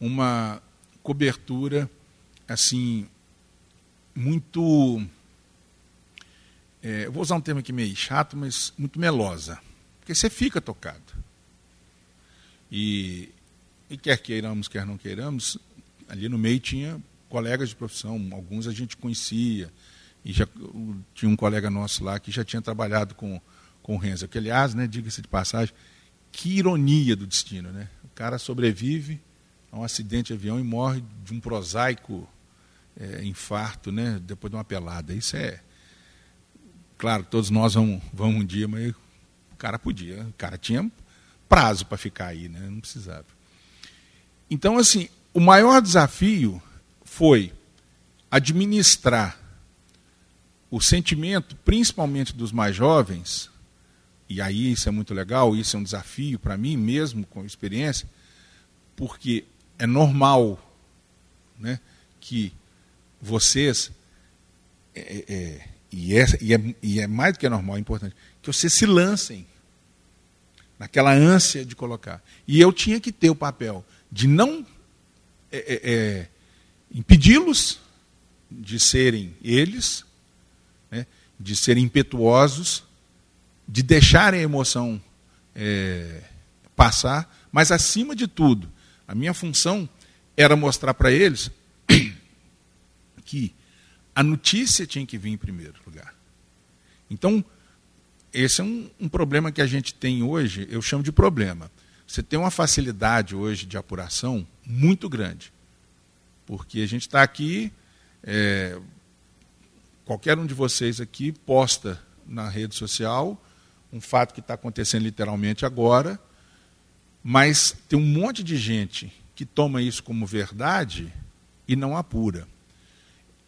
uma cobertura assim muito é, vou usar um termo aqui meio chato, mas muito melosa. Porque você fica tocado. E, e quer queiramos, quer não queiramos, ali no meio tinha colegas de profissão, alguns a gente conhecia, e já tinha um colega nosso lá que já tinha trabalhado com, com o Renzo, que aliás, né, diga-se de passagem, que ironia do destino, né? O cara sobrevive a um acidente de avião e morre de um prosaico é, infarto, né, depois de uma pelada. Isso é, claro, todos nós vamos, vamos um dia, mas o cara podia, o cara tinha prazo para ficar aí, né? Não precisava. Então, assim, o maior desafio foi administrar o sentimento, principalmente dos mais jovens, e aí isso é muito legal, isso é um desafio para mim mesmo, com experiência, porque é normal né, que vocês, é, é, é, e, é, e, é, e é mais do que normal, é importante, que vocês se lancem naquela ânsia de colocar. E eu tinha que ter o papel de não é, impedi-los de serem eles, né, de serem impetuosos, de deixarem a emoção passar, mas acima de tudo, a minha função era mostrar para eles que a notícia tinha que vir em primeiro lugar. Então, esse é um, um problema que a gente tem hoje, eu chamo de problema. Você tem uma facilidade hoje de apuração muito grande. Porque a gente está aqui, é, qualquer um de vocês aqui posta na rede social um fato que está acontecendo literalmente agora, mas tem um monte de gente que toma isso como verdade e não apura.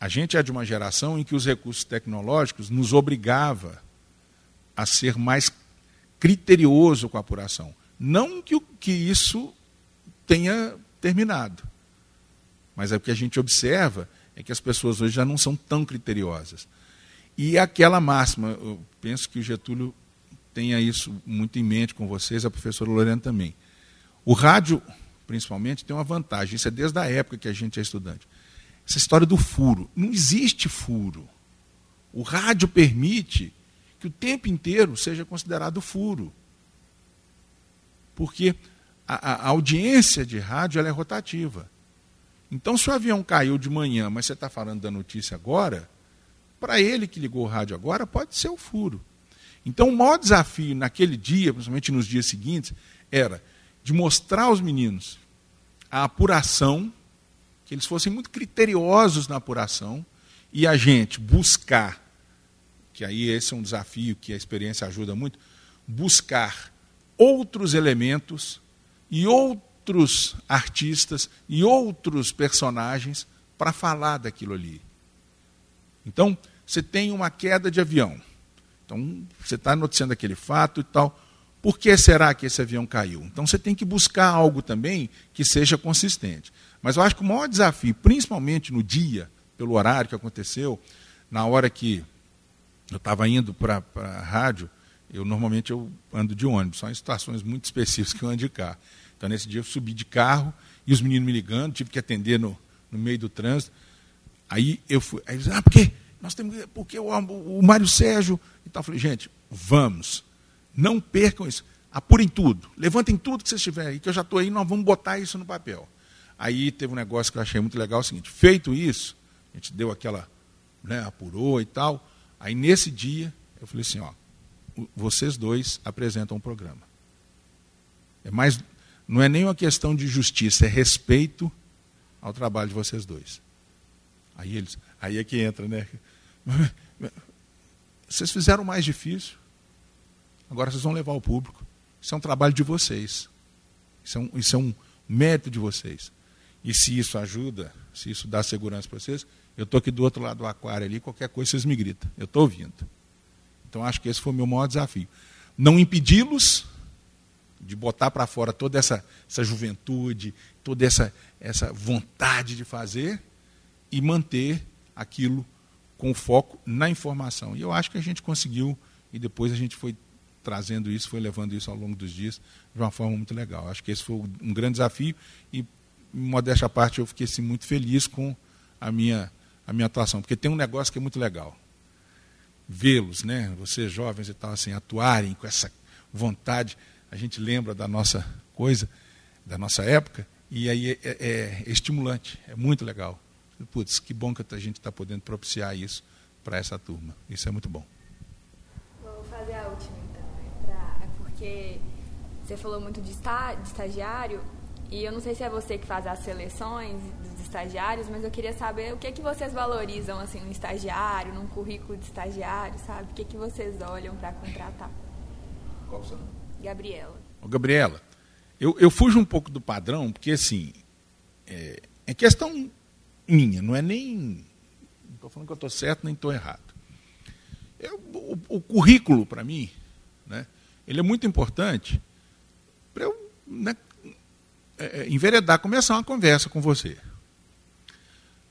A gente é de uma geração em que os recursos tecnológicos nos obrigava a ser mais criterioso com a apuração. Não que, que isso tenha terminado. Mas é o que a gente observa é que as pessoas hoje já não são tão criteriosas. E aquela máxima, eu penso que o Getúlio tenha isso muito em mente com vocês, a professora Lorena também. O rádio, principalmente, tem uma vantagem, isso é desde a época que a gente é estudante. Essa história do furo. Não existe furo. O rádio permite que o tempo inteiro seja considerado furo. Porque a, a audiência de rádio é rotativa. Então, se o avião caiu de manhã, mas você está falando da notícia agora, para ele que ligou o rádio agora, pode ser o furo. Então, o maior desafio naquele dia, principalmente nos dias seguintes, era de mostrar aos meninos a apuração, que eles fossem muito criteriosos na apuração, e a gente buscar, que aí esse é um desafio que a experiência ajuda muito, buscar outros elementos e outros artistas e outros personagens para falar daquilo ali. Então, você tem uma queda de avião. Então, você está noticiando aquele fato e tal. Por que será que esse avião caiu? Então você tem que buscar algo também que seja consistente. Mas eu acho que o maior desafio, principalmente no dia, pelo horário que aconteceu, na hora que eu estava indo para a rádio, eu normalmente eu ando de ônibus, só em situações muito específicas que eu ando de carro. Então nesse dia eu subi de carro e os meninos me ligando, tive que atender no, no meio do trânsito. Aí eu fui, aí eles, ah, por quê? Nós temos, porque o, o Mário Sérgio e tal. Eu falei, gente, vamos. Não percam isso. Apurem tudo. Levantem tudo que vocês tiverem que eu já estou aí, nós vamos botar isso no papel. Aí teve um negócio que eu achei muito legal, é o seguinte, feito isso, a gente deu aquela, né, apurou e tal. Aí nesse dia, eu falei assim, ó, vocês dois apresentam um programa. É mais, não é nem uma questão de justiça, é respeito ao trabalho de vocês dois. Aí eles, aí é que entra, né? Vocês fizeram o mais difícil. Agora vocês vão levar ao público. Isso é um trabalho de vocês. Isso é um, isso é um mérito de vocês. E se isso ajuda, se isso dá segurança para vocês, eu estou aqui do outro lado do aquário ali, qualquer coisa vocês me gritam. Eu estou ouvindo. Então acho que esse foi o meu maior desafio. Não impedi-los de botar para fora toda essa, essa juventude, toda essa, essa vontade de fazer e manter aquilo com foco na informação. E eu acho que a gente conseguiu, e depois a gente foi trazendo isso, foi levando isso ao longo dos dias de uma forma muito legal. Acho que esse foi um grande desafio e, modéstia à parte, eu fiquei assim, muito feliz com a minha, a minha atuação, porque tem um negócio que é muito legal. Vê-los, né, vocês jovens e tal, assim, atuarem com essa vontade. A gente lembra da nossa coisa, da nossa época, e aí é, é, é estimulante, é muito legal. Putz, que bom que a gente está podendo propiciar isso para essa turma. Isso é muito bom. Vou fazer a última então. Pra, é porque você falou muito de, esta, de estagiário e eu não sei se é você que faz as seleções dos estagiários, mas eu queria saber o que é que vocês valorizam assim no estagiário, num currículo de estagiário, sabe? O que é que vocês olham para contratar? Qual o seu nome? Gabriela. Ô, Gabriela, eu, eu fujo um pouco do padrão, porque assim, é, é questão minha, não é nem. Não estou falando que eu estou certo nem estou errado. Eu, o, o, currículo, para mim, né, ele é muito importante para eu né, é, é, enveredar, começar uma conversa com você.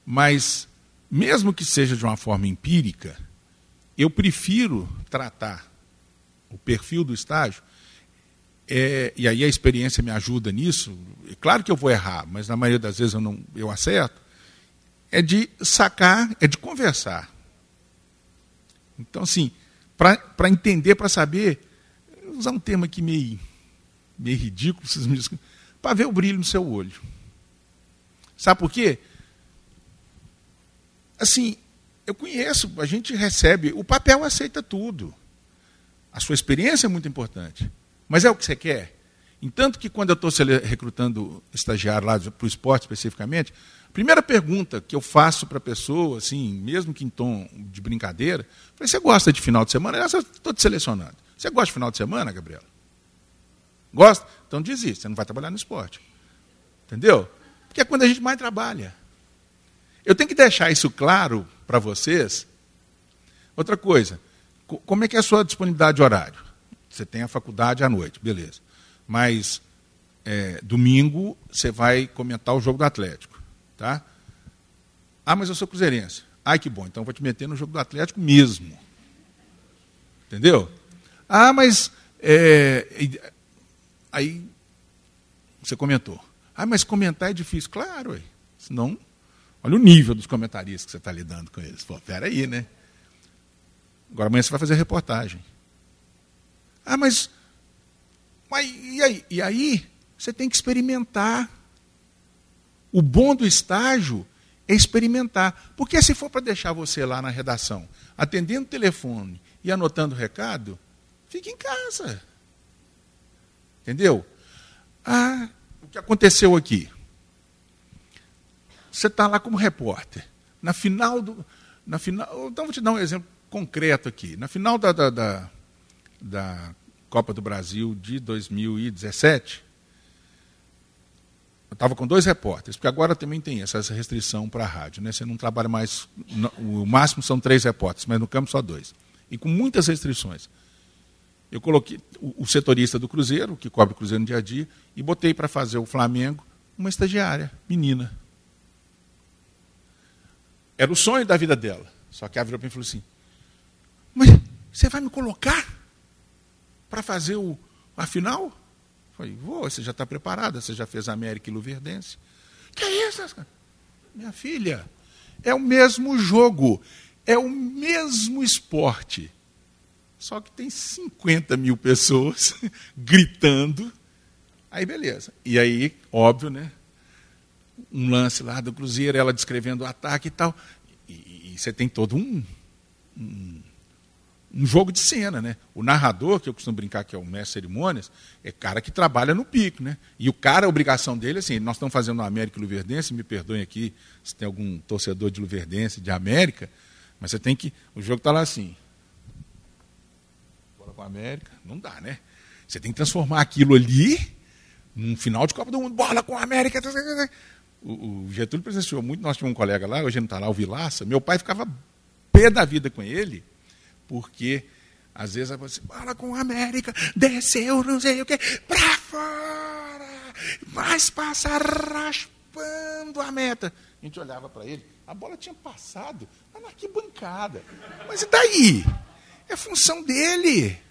Mas, mesmo que seja de uma forma empírica, eu prefiro tratar o perfil do estágio, é, e aí a experiência me ajuda nisso. É claro que eu vou errar, mas na maioria das vezes eu, não, eu acerto é de sacar, é de conversar. Então, assim, para entender, para saber, usar um termo aqui meio, meio ridículo, vocês me para ver o brilho no seu olho. Sabe por quê? Assim, eu conheço, a gente recebe, o papel aceita tudo. A sua experiência é muito importante. Mas é o que você quer? Entanto que quando eu estou recrutando estagiário lá para o esporte especificamente, Primeira pergunta que eu faço para a pessoa, assim, mesmo que em tom de brincadeira, falei, você gosta de final de semana? Eu estou te selecionando. Você gosta de final de semana, Gabriela? Gosta? Então desiste, você não vai trabalhar no esporte. Entendeu? Porque é quando a gente mais trabalha. Eu tenho que deixar isso claro para vocês. Outra coisa, como é que é a sua disponibilidade de horário? Você tem a faculdade à noite, beleza. Mas é, domingo você vai comentar o jogo do Atlético. Tá? Ah, mas eu sou cruzeirense. Ai, que bom, então vou te meter no jogo do Atlético mesmo. Entendeu? Ah, mas. É, aí você comentou. Ah, mas comentar é difícil. Claro, ué. senão. Olha o nível dos comentaristas que você está lidando com eles. Pô, peraí, né? Agora amanhã você vai fazer reportagem. Ah, mas. mas e aí? E aí você tem que experimentar. O bom do estágio é experimentar. Porque se for para deixar você lá na redação, atendendo o telefone e anotando o recado, fique em casa. Entendeu? Ah, o que aconteceu aqui? Você está lá como repórter. Na final do. Na final, então vou te dar um exemplo concreto aqui. Na final da, da, da, da Copa do Brasil de 2017, eu estava com dois repórteres, porque agora também tem essa restrição para a rádio. Né? Você não trabalha mais. O máximo são três repórteres, mas no campo só dois. E com muitas restrições. Eu coloquei o, o setorista do Cruzeiro, que cobre o Cruzeiro no dia a dia, e botei para fazer o Flamengo uma estagiária, menina. Era o sonho da vida dela. Só que ela virou para mim e falou assim: Mas você vai me colocar para fazer o, a final? Eu falei: Vou, você já está preparada, você já fez América e Luverdense. Que é isso? Minha filha, é o mesmo jogo, é o mesmo esporte. Só que tem 50 mil pessoas gritando. Aí, beleza. E aí, óbvio, né? Um lance lá do Cruzeiro, ela descrevendo o ataque e tal. E, e você tem todo um, um, um, jogo de cena, né? O narrador, que eu costumo brincar que é o mestre cerimônias, é cara que trabalha no pico, né? E o cara, a obrigação dele, assim, nós estamos fazendo o América e Luverdense, me perdoem aqui se tem algum torcedor de Luverdense, de América, mas você tem que. O jogo está lá assim com a América. Não dá, né? Você tem que transformar aquilo ali num final de Copa do Mundo. Bola com a América. O, o Getúlio presenciou muito. Nós tínhamos um colega lá, hoje não está lá, o Vilaça. Meu pai ficava pé da vida com ele, porque às vezes ela assim, bola com a América, desceu, não sei o quê, para fora, mas passa raspando a meta. A gente olhava para ele, a bola tinha passado, na arquibancada. Mas e daí? É função dele.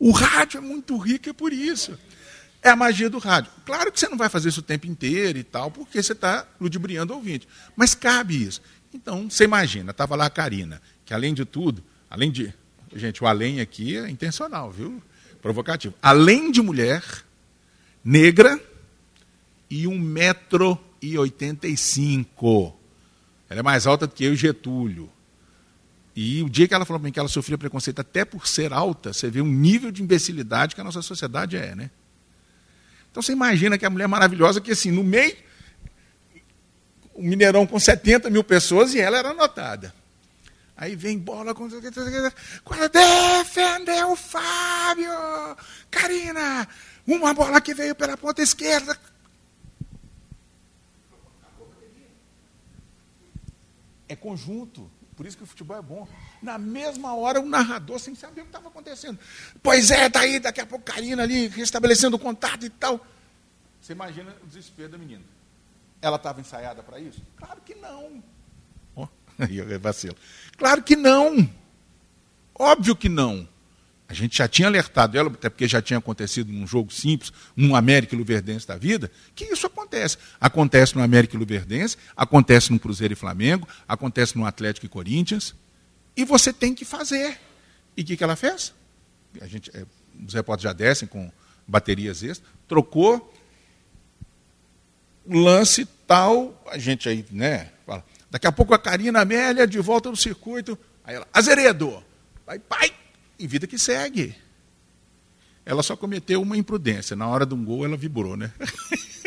O rádio é muito rico é por isso. É a magia do rádio. Claro que você não vai fazer isso o tempo inteiro e tal, porque você está ludibriando o ouvinte. Mas cabe isso. Então, você imagina, estava lá a Karina, que além de tudo, além de. Gente, o além aqui é intencional, viu? Provocativo. Além de mulher, negra e 1,85m. Ela é mais alta do que eu e Getúlio. E o dia que ela falou para mim que ela sofria preconceito até por ser alta, você vê um nível de imbecilidade que a nossa sociedade é, né? Então você imagina que a mulher maravilhosa, que assim, no meio, o Mineirão com 70 mil pessoas e ela era anotada. Aí vem bola com. Defendeu o Fábio! Karina! Uma bola que veio pela ponta esquerda. É conjunto. Por isso que o futebol é bom. Na mesma hora, o narrador, sem saber o que estava acontecendo. Pois é, está aí, daqui a pouco Karina ali, restabelecendo o contato e tal. Você imagina o desespero da menina. Ela estava ensaiada para isso? Claro que não. Oh, aí vacilo. Claro que não. Óbvio que não. A gente já tinha alertado ela, até porque já tinha acontecido num jogo simples, num América e Luverdense da vida, que isso acontece. Acontece no América e Luverdense, acontece no Cruzeiro e Flamengo, acontece no Atlético e Corinthians, e você tem que fazer. E o que, que ela fez? A gente, é, os repórteres já descem com baterias extras, trocou lance tal, a gente aí, né, fala, daqui a pouco a Karina Amélia de volta no circuito, aí ela, Azeredo, vai, pai, e vida que segue. Ela só cometeu uma imprudência. Na hora de um gol, ela vibrou, né?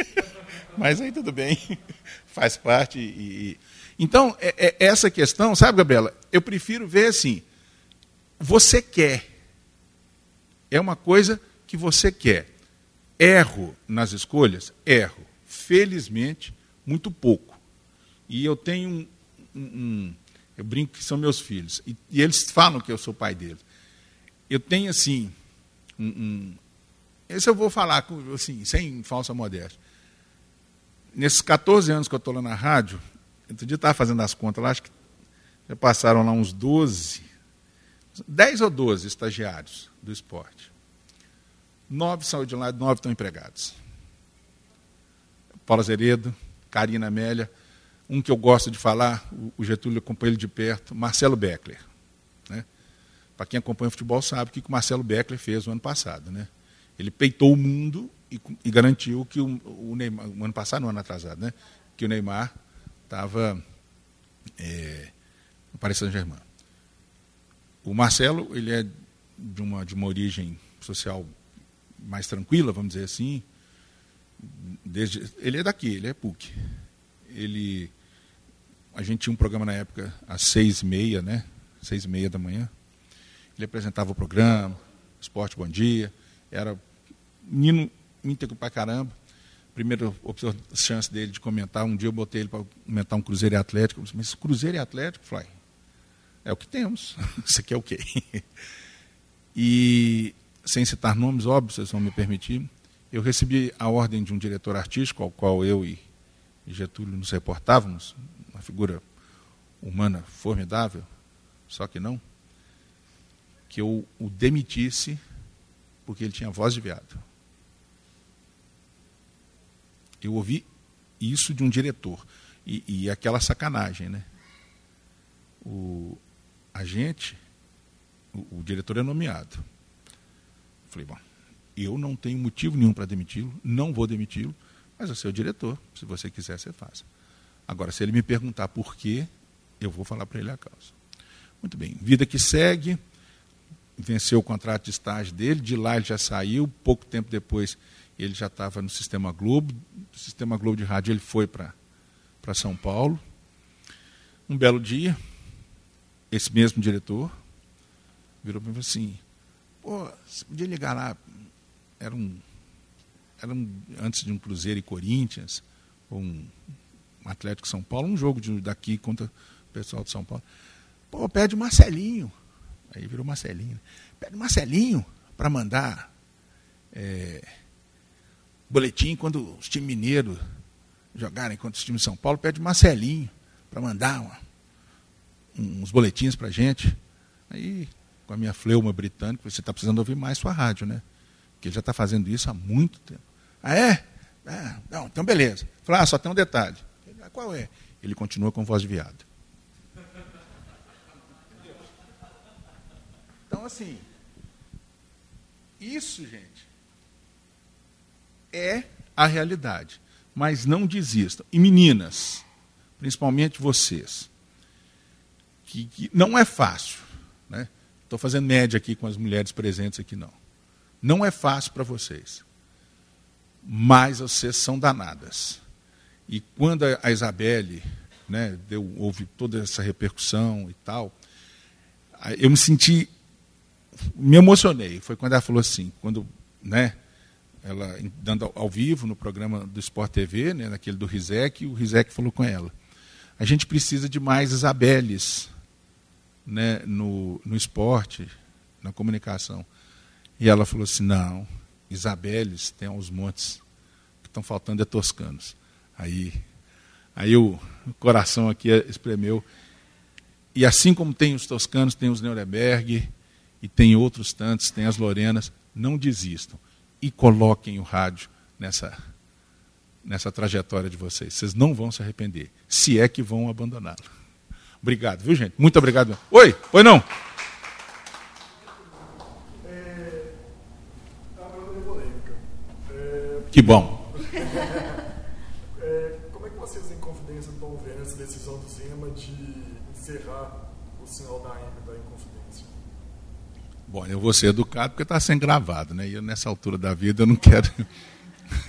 Mas aí tudo bem, faz parte. E... Então, é, é essa questão, sabe, Gabriela? Eu prefiro ver assim: você quer. É uma coisa que você quer. Erro nas escolhas? Erro. Felizmente, muito pouco. E eu tenho um. um, um eu brinco que são meus filhos. E, e eles falam que eu sou pai deles eu tenho assim, um, um, esse eu vou falar assim, sem falsa modéstia. Nesses 14 anos que eu estou lá na rádio, outro dia estava fazendo as contas lá, acho que já passaram lá uns 12, 10 ou 12 estagiários do esporte. Nove saíram de lá, nove estão empregados. Paulo Azeredo, Karina Amélia, um que eu gosto de falar, o Getúlio acompanha ele de perto, Marcelo Beckler. Para quem acompanha o futebol sabe o que o Marcelo Beckler fez no ano passado. Né? Ele peitou o mundo e, e garantiu que o, o, Neymar, o ano passado, no ano atrasado, né? que o Neymar estava é, no Paris Saint-Germain. O Marcelo, ele é de uma, de uma origem social mais tranquila, vamos dizer assim. Desde, ele é daqui, ele é PUC. Ele, a gente tinha um programa na época às seis e meia, né? Seis e meia da manhã. Ele apresentava o programa, Esporte Bom Dia, era menino íntegro pra caramba. Primeira chance dele de comentar, um dia eu botei ele para comentar um Cruzeiro e Atlético. Eu disse, mas Cruzeiro e Atlético? Falei, é o que temos. Isso aqui é o quê? E sem citar nomes, óbvio, vocês vão me permitir, eu recebi a ordem de um diretor artístico, ao qual eu e Getúlio nos reportávamos, uma figura humana formidável, só que não, que eu o demitisse porque ele tinha voz de viado. Eu ouvi isso de um diretor. E, e aquela sacanagem, né? O agente, o, o diretor é nomeado. Falei, bom, eu não tenho motivo nenhum para demiti-lo, não vou demiti-lo, mas você é o diretor, se você quiser, você faça. Agora, se ele me perguntar por quê, eu vou falar para ele a causa. Muito bem, vida que segue, venceu o contrato de estágio dele, de lá ele já saiu, pouco tempo depois ele já estava no Sistema Globo, do Sistema Globo de Rádio ele foi para São Paulo. Um belo dia, esse mesmo diretor virou para mim e falou assim, pô, você podia ligar lá, era um, era um, antes de um Cruzeiro e Corinthians, ou um, um Atlético São Paulo, um jogo de, daqui contra o pessoal de São Paulo. Pô, pede Marcelinho. Aí virou Marcelinho. Pede Marcelinho para mandar é, boletim quando os times mineiros jogarem contra os times de São Paulo, pede Marcelinho para mandar uma, uns boletins para gente. Aí, com a minha fleuma britânica, você está precisando ouvir mais sua rádio, né? Porque ele já está fazendo isso há muito tempo. Ah, é? Ah, não, então beleza. Falei, ah, só tem um detalhe. Ah, qual é? Ele continua com voz de viado. Então, assim, isso, gente, é a realidade. Mas não desistam. E meninas, principalmente vocês, que, que não é fácil. Né? Estou fazendo média aqui com as mulheres presentes aqui, não. Não é fácil para vocês. Mas vocês são danadas. E quando a Isabelle né, deu, houve toda essa repercussão e tal, eu me senti, me emocionei. Foi quando ela falou assim, quando né, ela dando ao vivo no programa do Sport TV, né, naquele do Rizek, o Rizek falou com ela: a gente precisa de mais Isabeles né, no, no esporte, na comunicação. E ela falou assim: não, Isabeles tem aos montes, que estão faltando é toscanos. Aí, aí o, coração aqui espremeu. E assim como tem os toscanos, tem os Nuremberg, e tem outros tantos, tem as Lorenas, não desistam e coloquem o rádio nessa, nessa trajetória de vocês. Vocês não vão se arrepender, se é que vão abandoná-lo. Obrigado, viu, gente? Muito obrigado. Oi, oi não. Que bom. É, como é que vocês em Confidência estão vendo essa decisão do Zema de encerrar o sinal da AM da? Bom, eu vou ser educado porque está sendo gravado, né? E eu, nessa altura da vida eu não quero.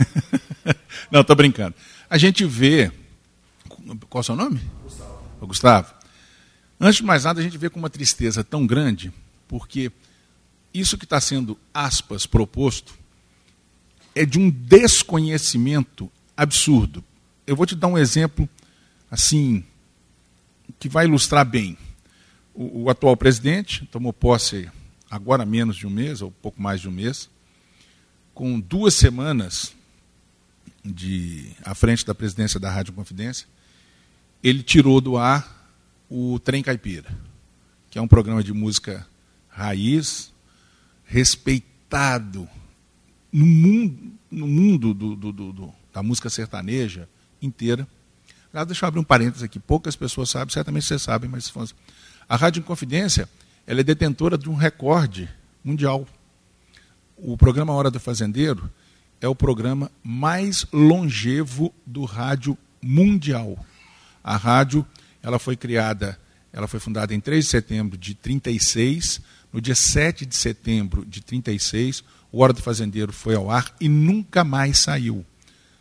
não, estou brincando. A gente vê. Qual é o seu nome? Gustavo. Gustavo. Antes de mais nada, a gente vê com uma tristeza tão grande, porque isso que está sendo, aspas, proposto, é de um desconhecimento absurdo. Eu vou te dar um exemplo, assim, que vai ilustrar bem. O, o atual presidente tomou posse agora menos de um mês, ou pouco mais de um mês, com duas semanas de à frente da presidência da Rádio Confidência, ele tirou do ar o Trem Caipira, que é um programa de música raiz, respeitado no mundo, no mundo do, do, do, da música sertaneja inteira. Deixa eu abrir um parênteses aqui. Poucas pessoas sabem, certamente vocês sabem, mas a Rádio Confidência ela é detentora de um recorde mundial. O programa Hora do Fazendeiro é o programa mais longevo do rádio mundial. A rádio, ela foi criada, ela foi fundada em 3 de setembro de 36, no dia 7 de setembro de 36, o Hora do Fazendeiro foi ao ar e nunca mais saiu.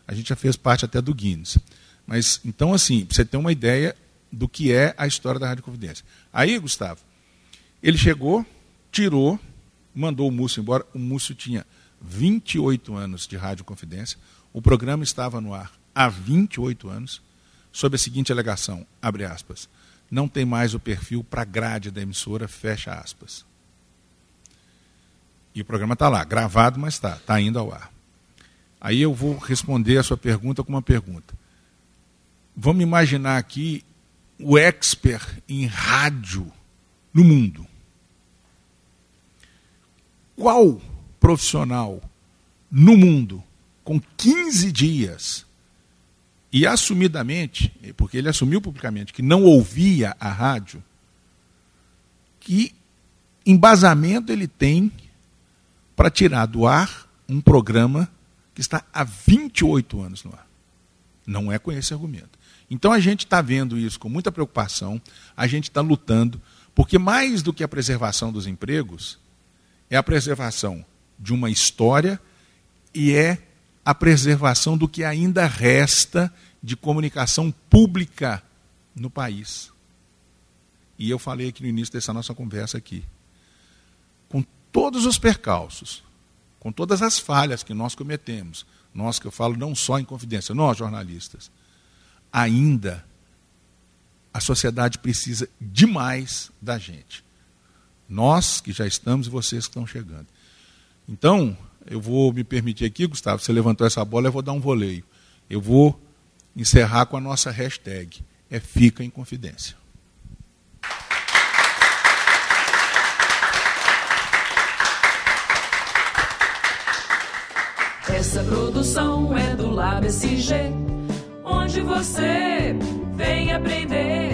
A gente já fez parte até do Guinness. Mas, então, assim, para você ter uma ideia do que é a história da Rádio Confidência. Aí, Gustavo, ele chegou, tirou, mandou o Múcio embora. O Múcio tinha 28 anos de Rádio Confidência. O programa estava no ar há 28 anos, sob a seguinte alegação, abre aspas, não tem mais o perfil para grade da emissora, fecha aspas. E o programa está lá, gravado, mas está, está indo ao ar. Aí eu vou responder a sua pergunta com uma pergunta. Vamos imaginar aqui o expert em rádio no mundo. Qual profissional no mundo, com 15 dias, e assumidamente, porque ele assumiu publicamente que não ouvia a rádio, que embasamento ele tem para tirar do ar um programa que está há 28 anos no ar. Não é com esse argumento. Então a gente está vendo isso com muita preocupação, a gente está lutando, porque mais do que a preservação dos empregos, é a preservação de uma história e é a preservação do que ainda resta de comunicação pública no país. E eu falei aqui no início dessa nossa conversa aqui. Com todos os percalços, com todas as falhas que nós cometemos, nós que eu falo não só em confidência, nós jornalistas, ainda a sociedade precisa demais da gente. Nós que já estamos e vocês que estão chegando. Então, eu vou me permitir aqui, Gustavo, você levantou essa bola, eu vou dar um voleio. Eu vou encerrar com a nossa hashtag. É Fica em Confidência. Essa produção é do Lab SG, onde você vem aprender.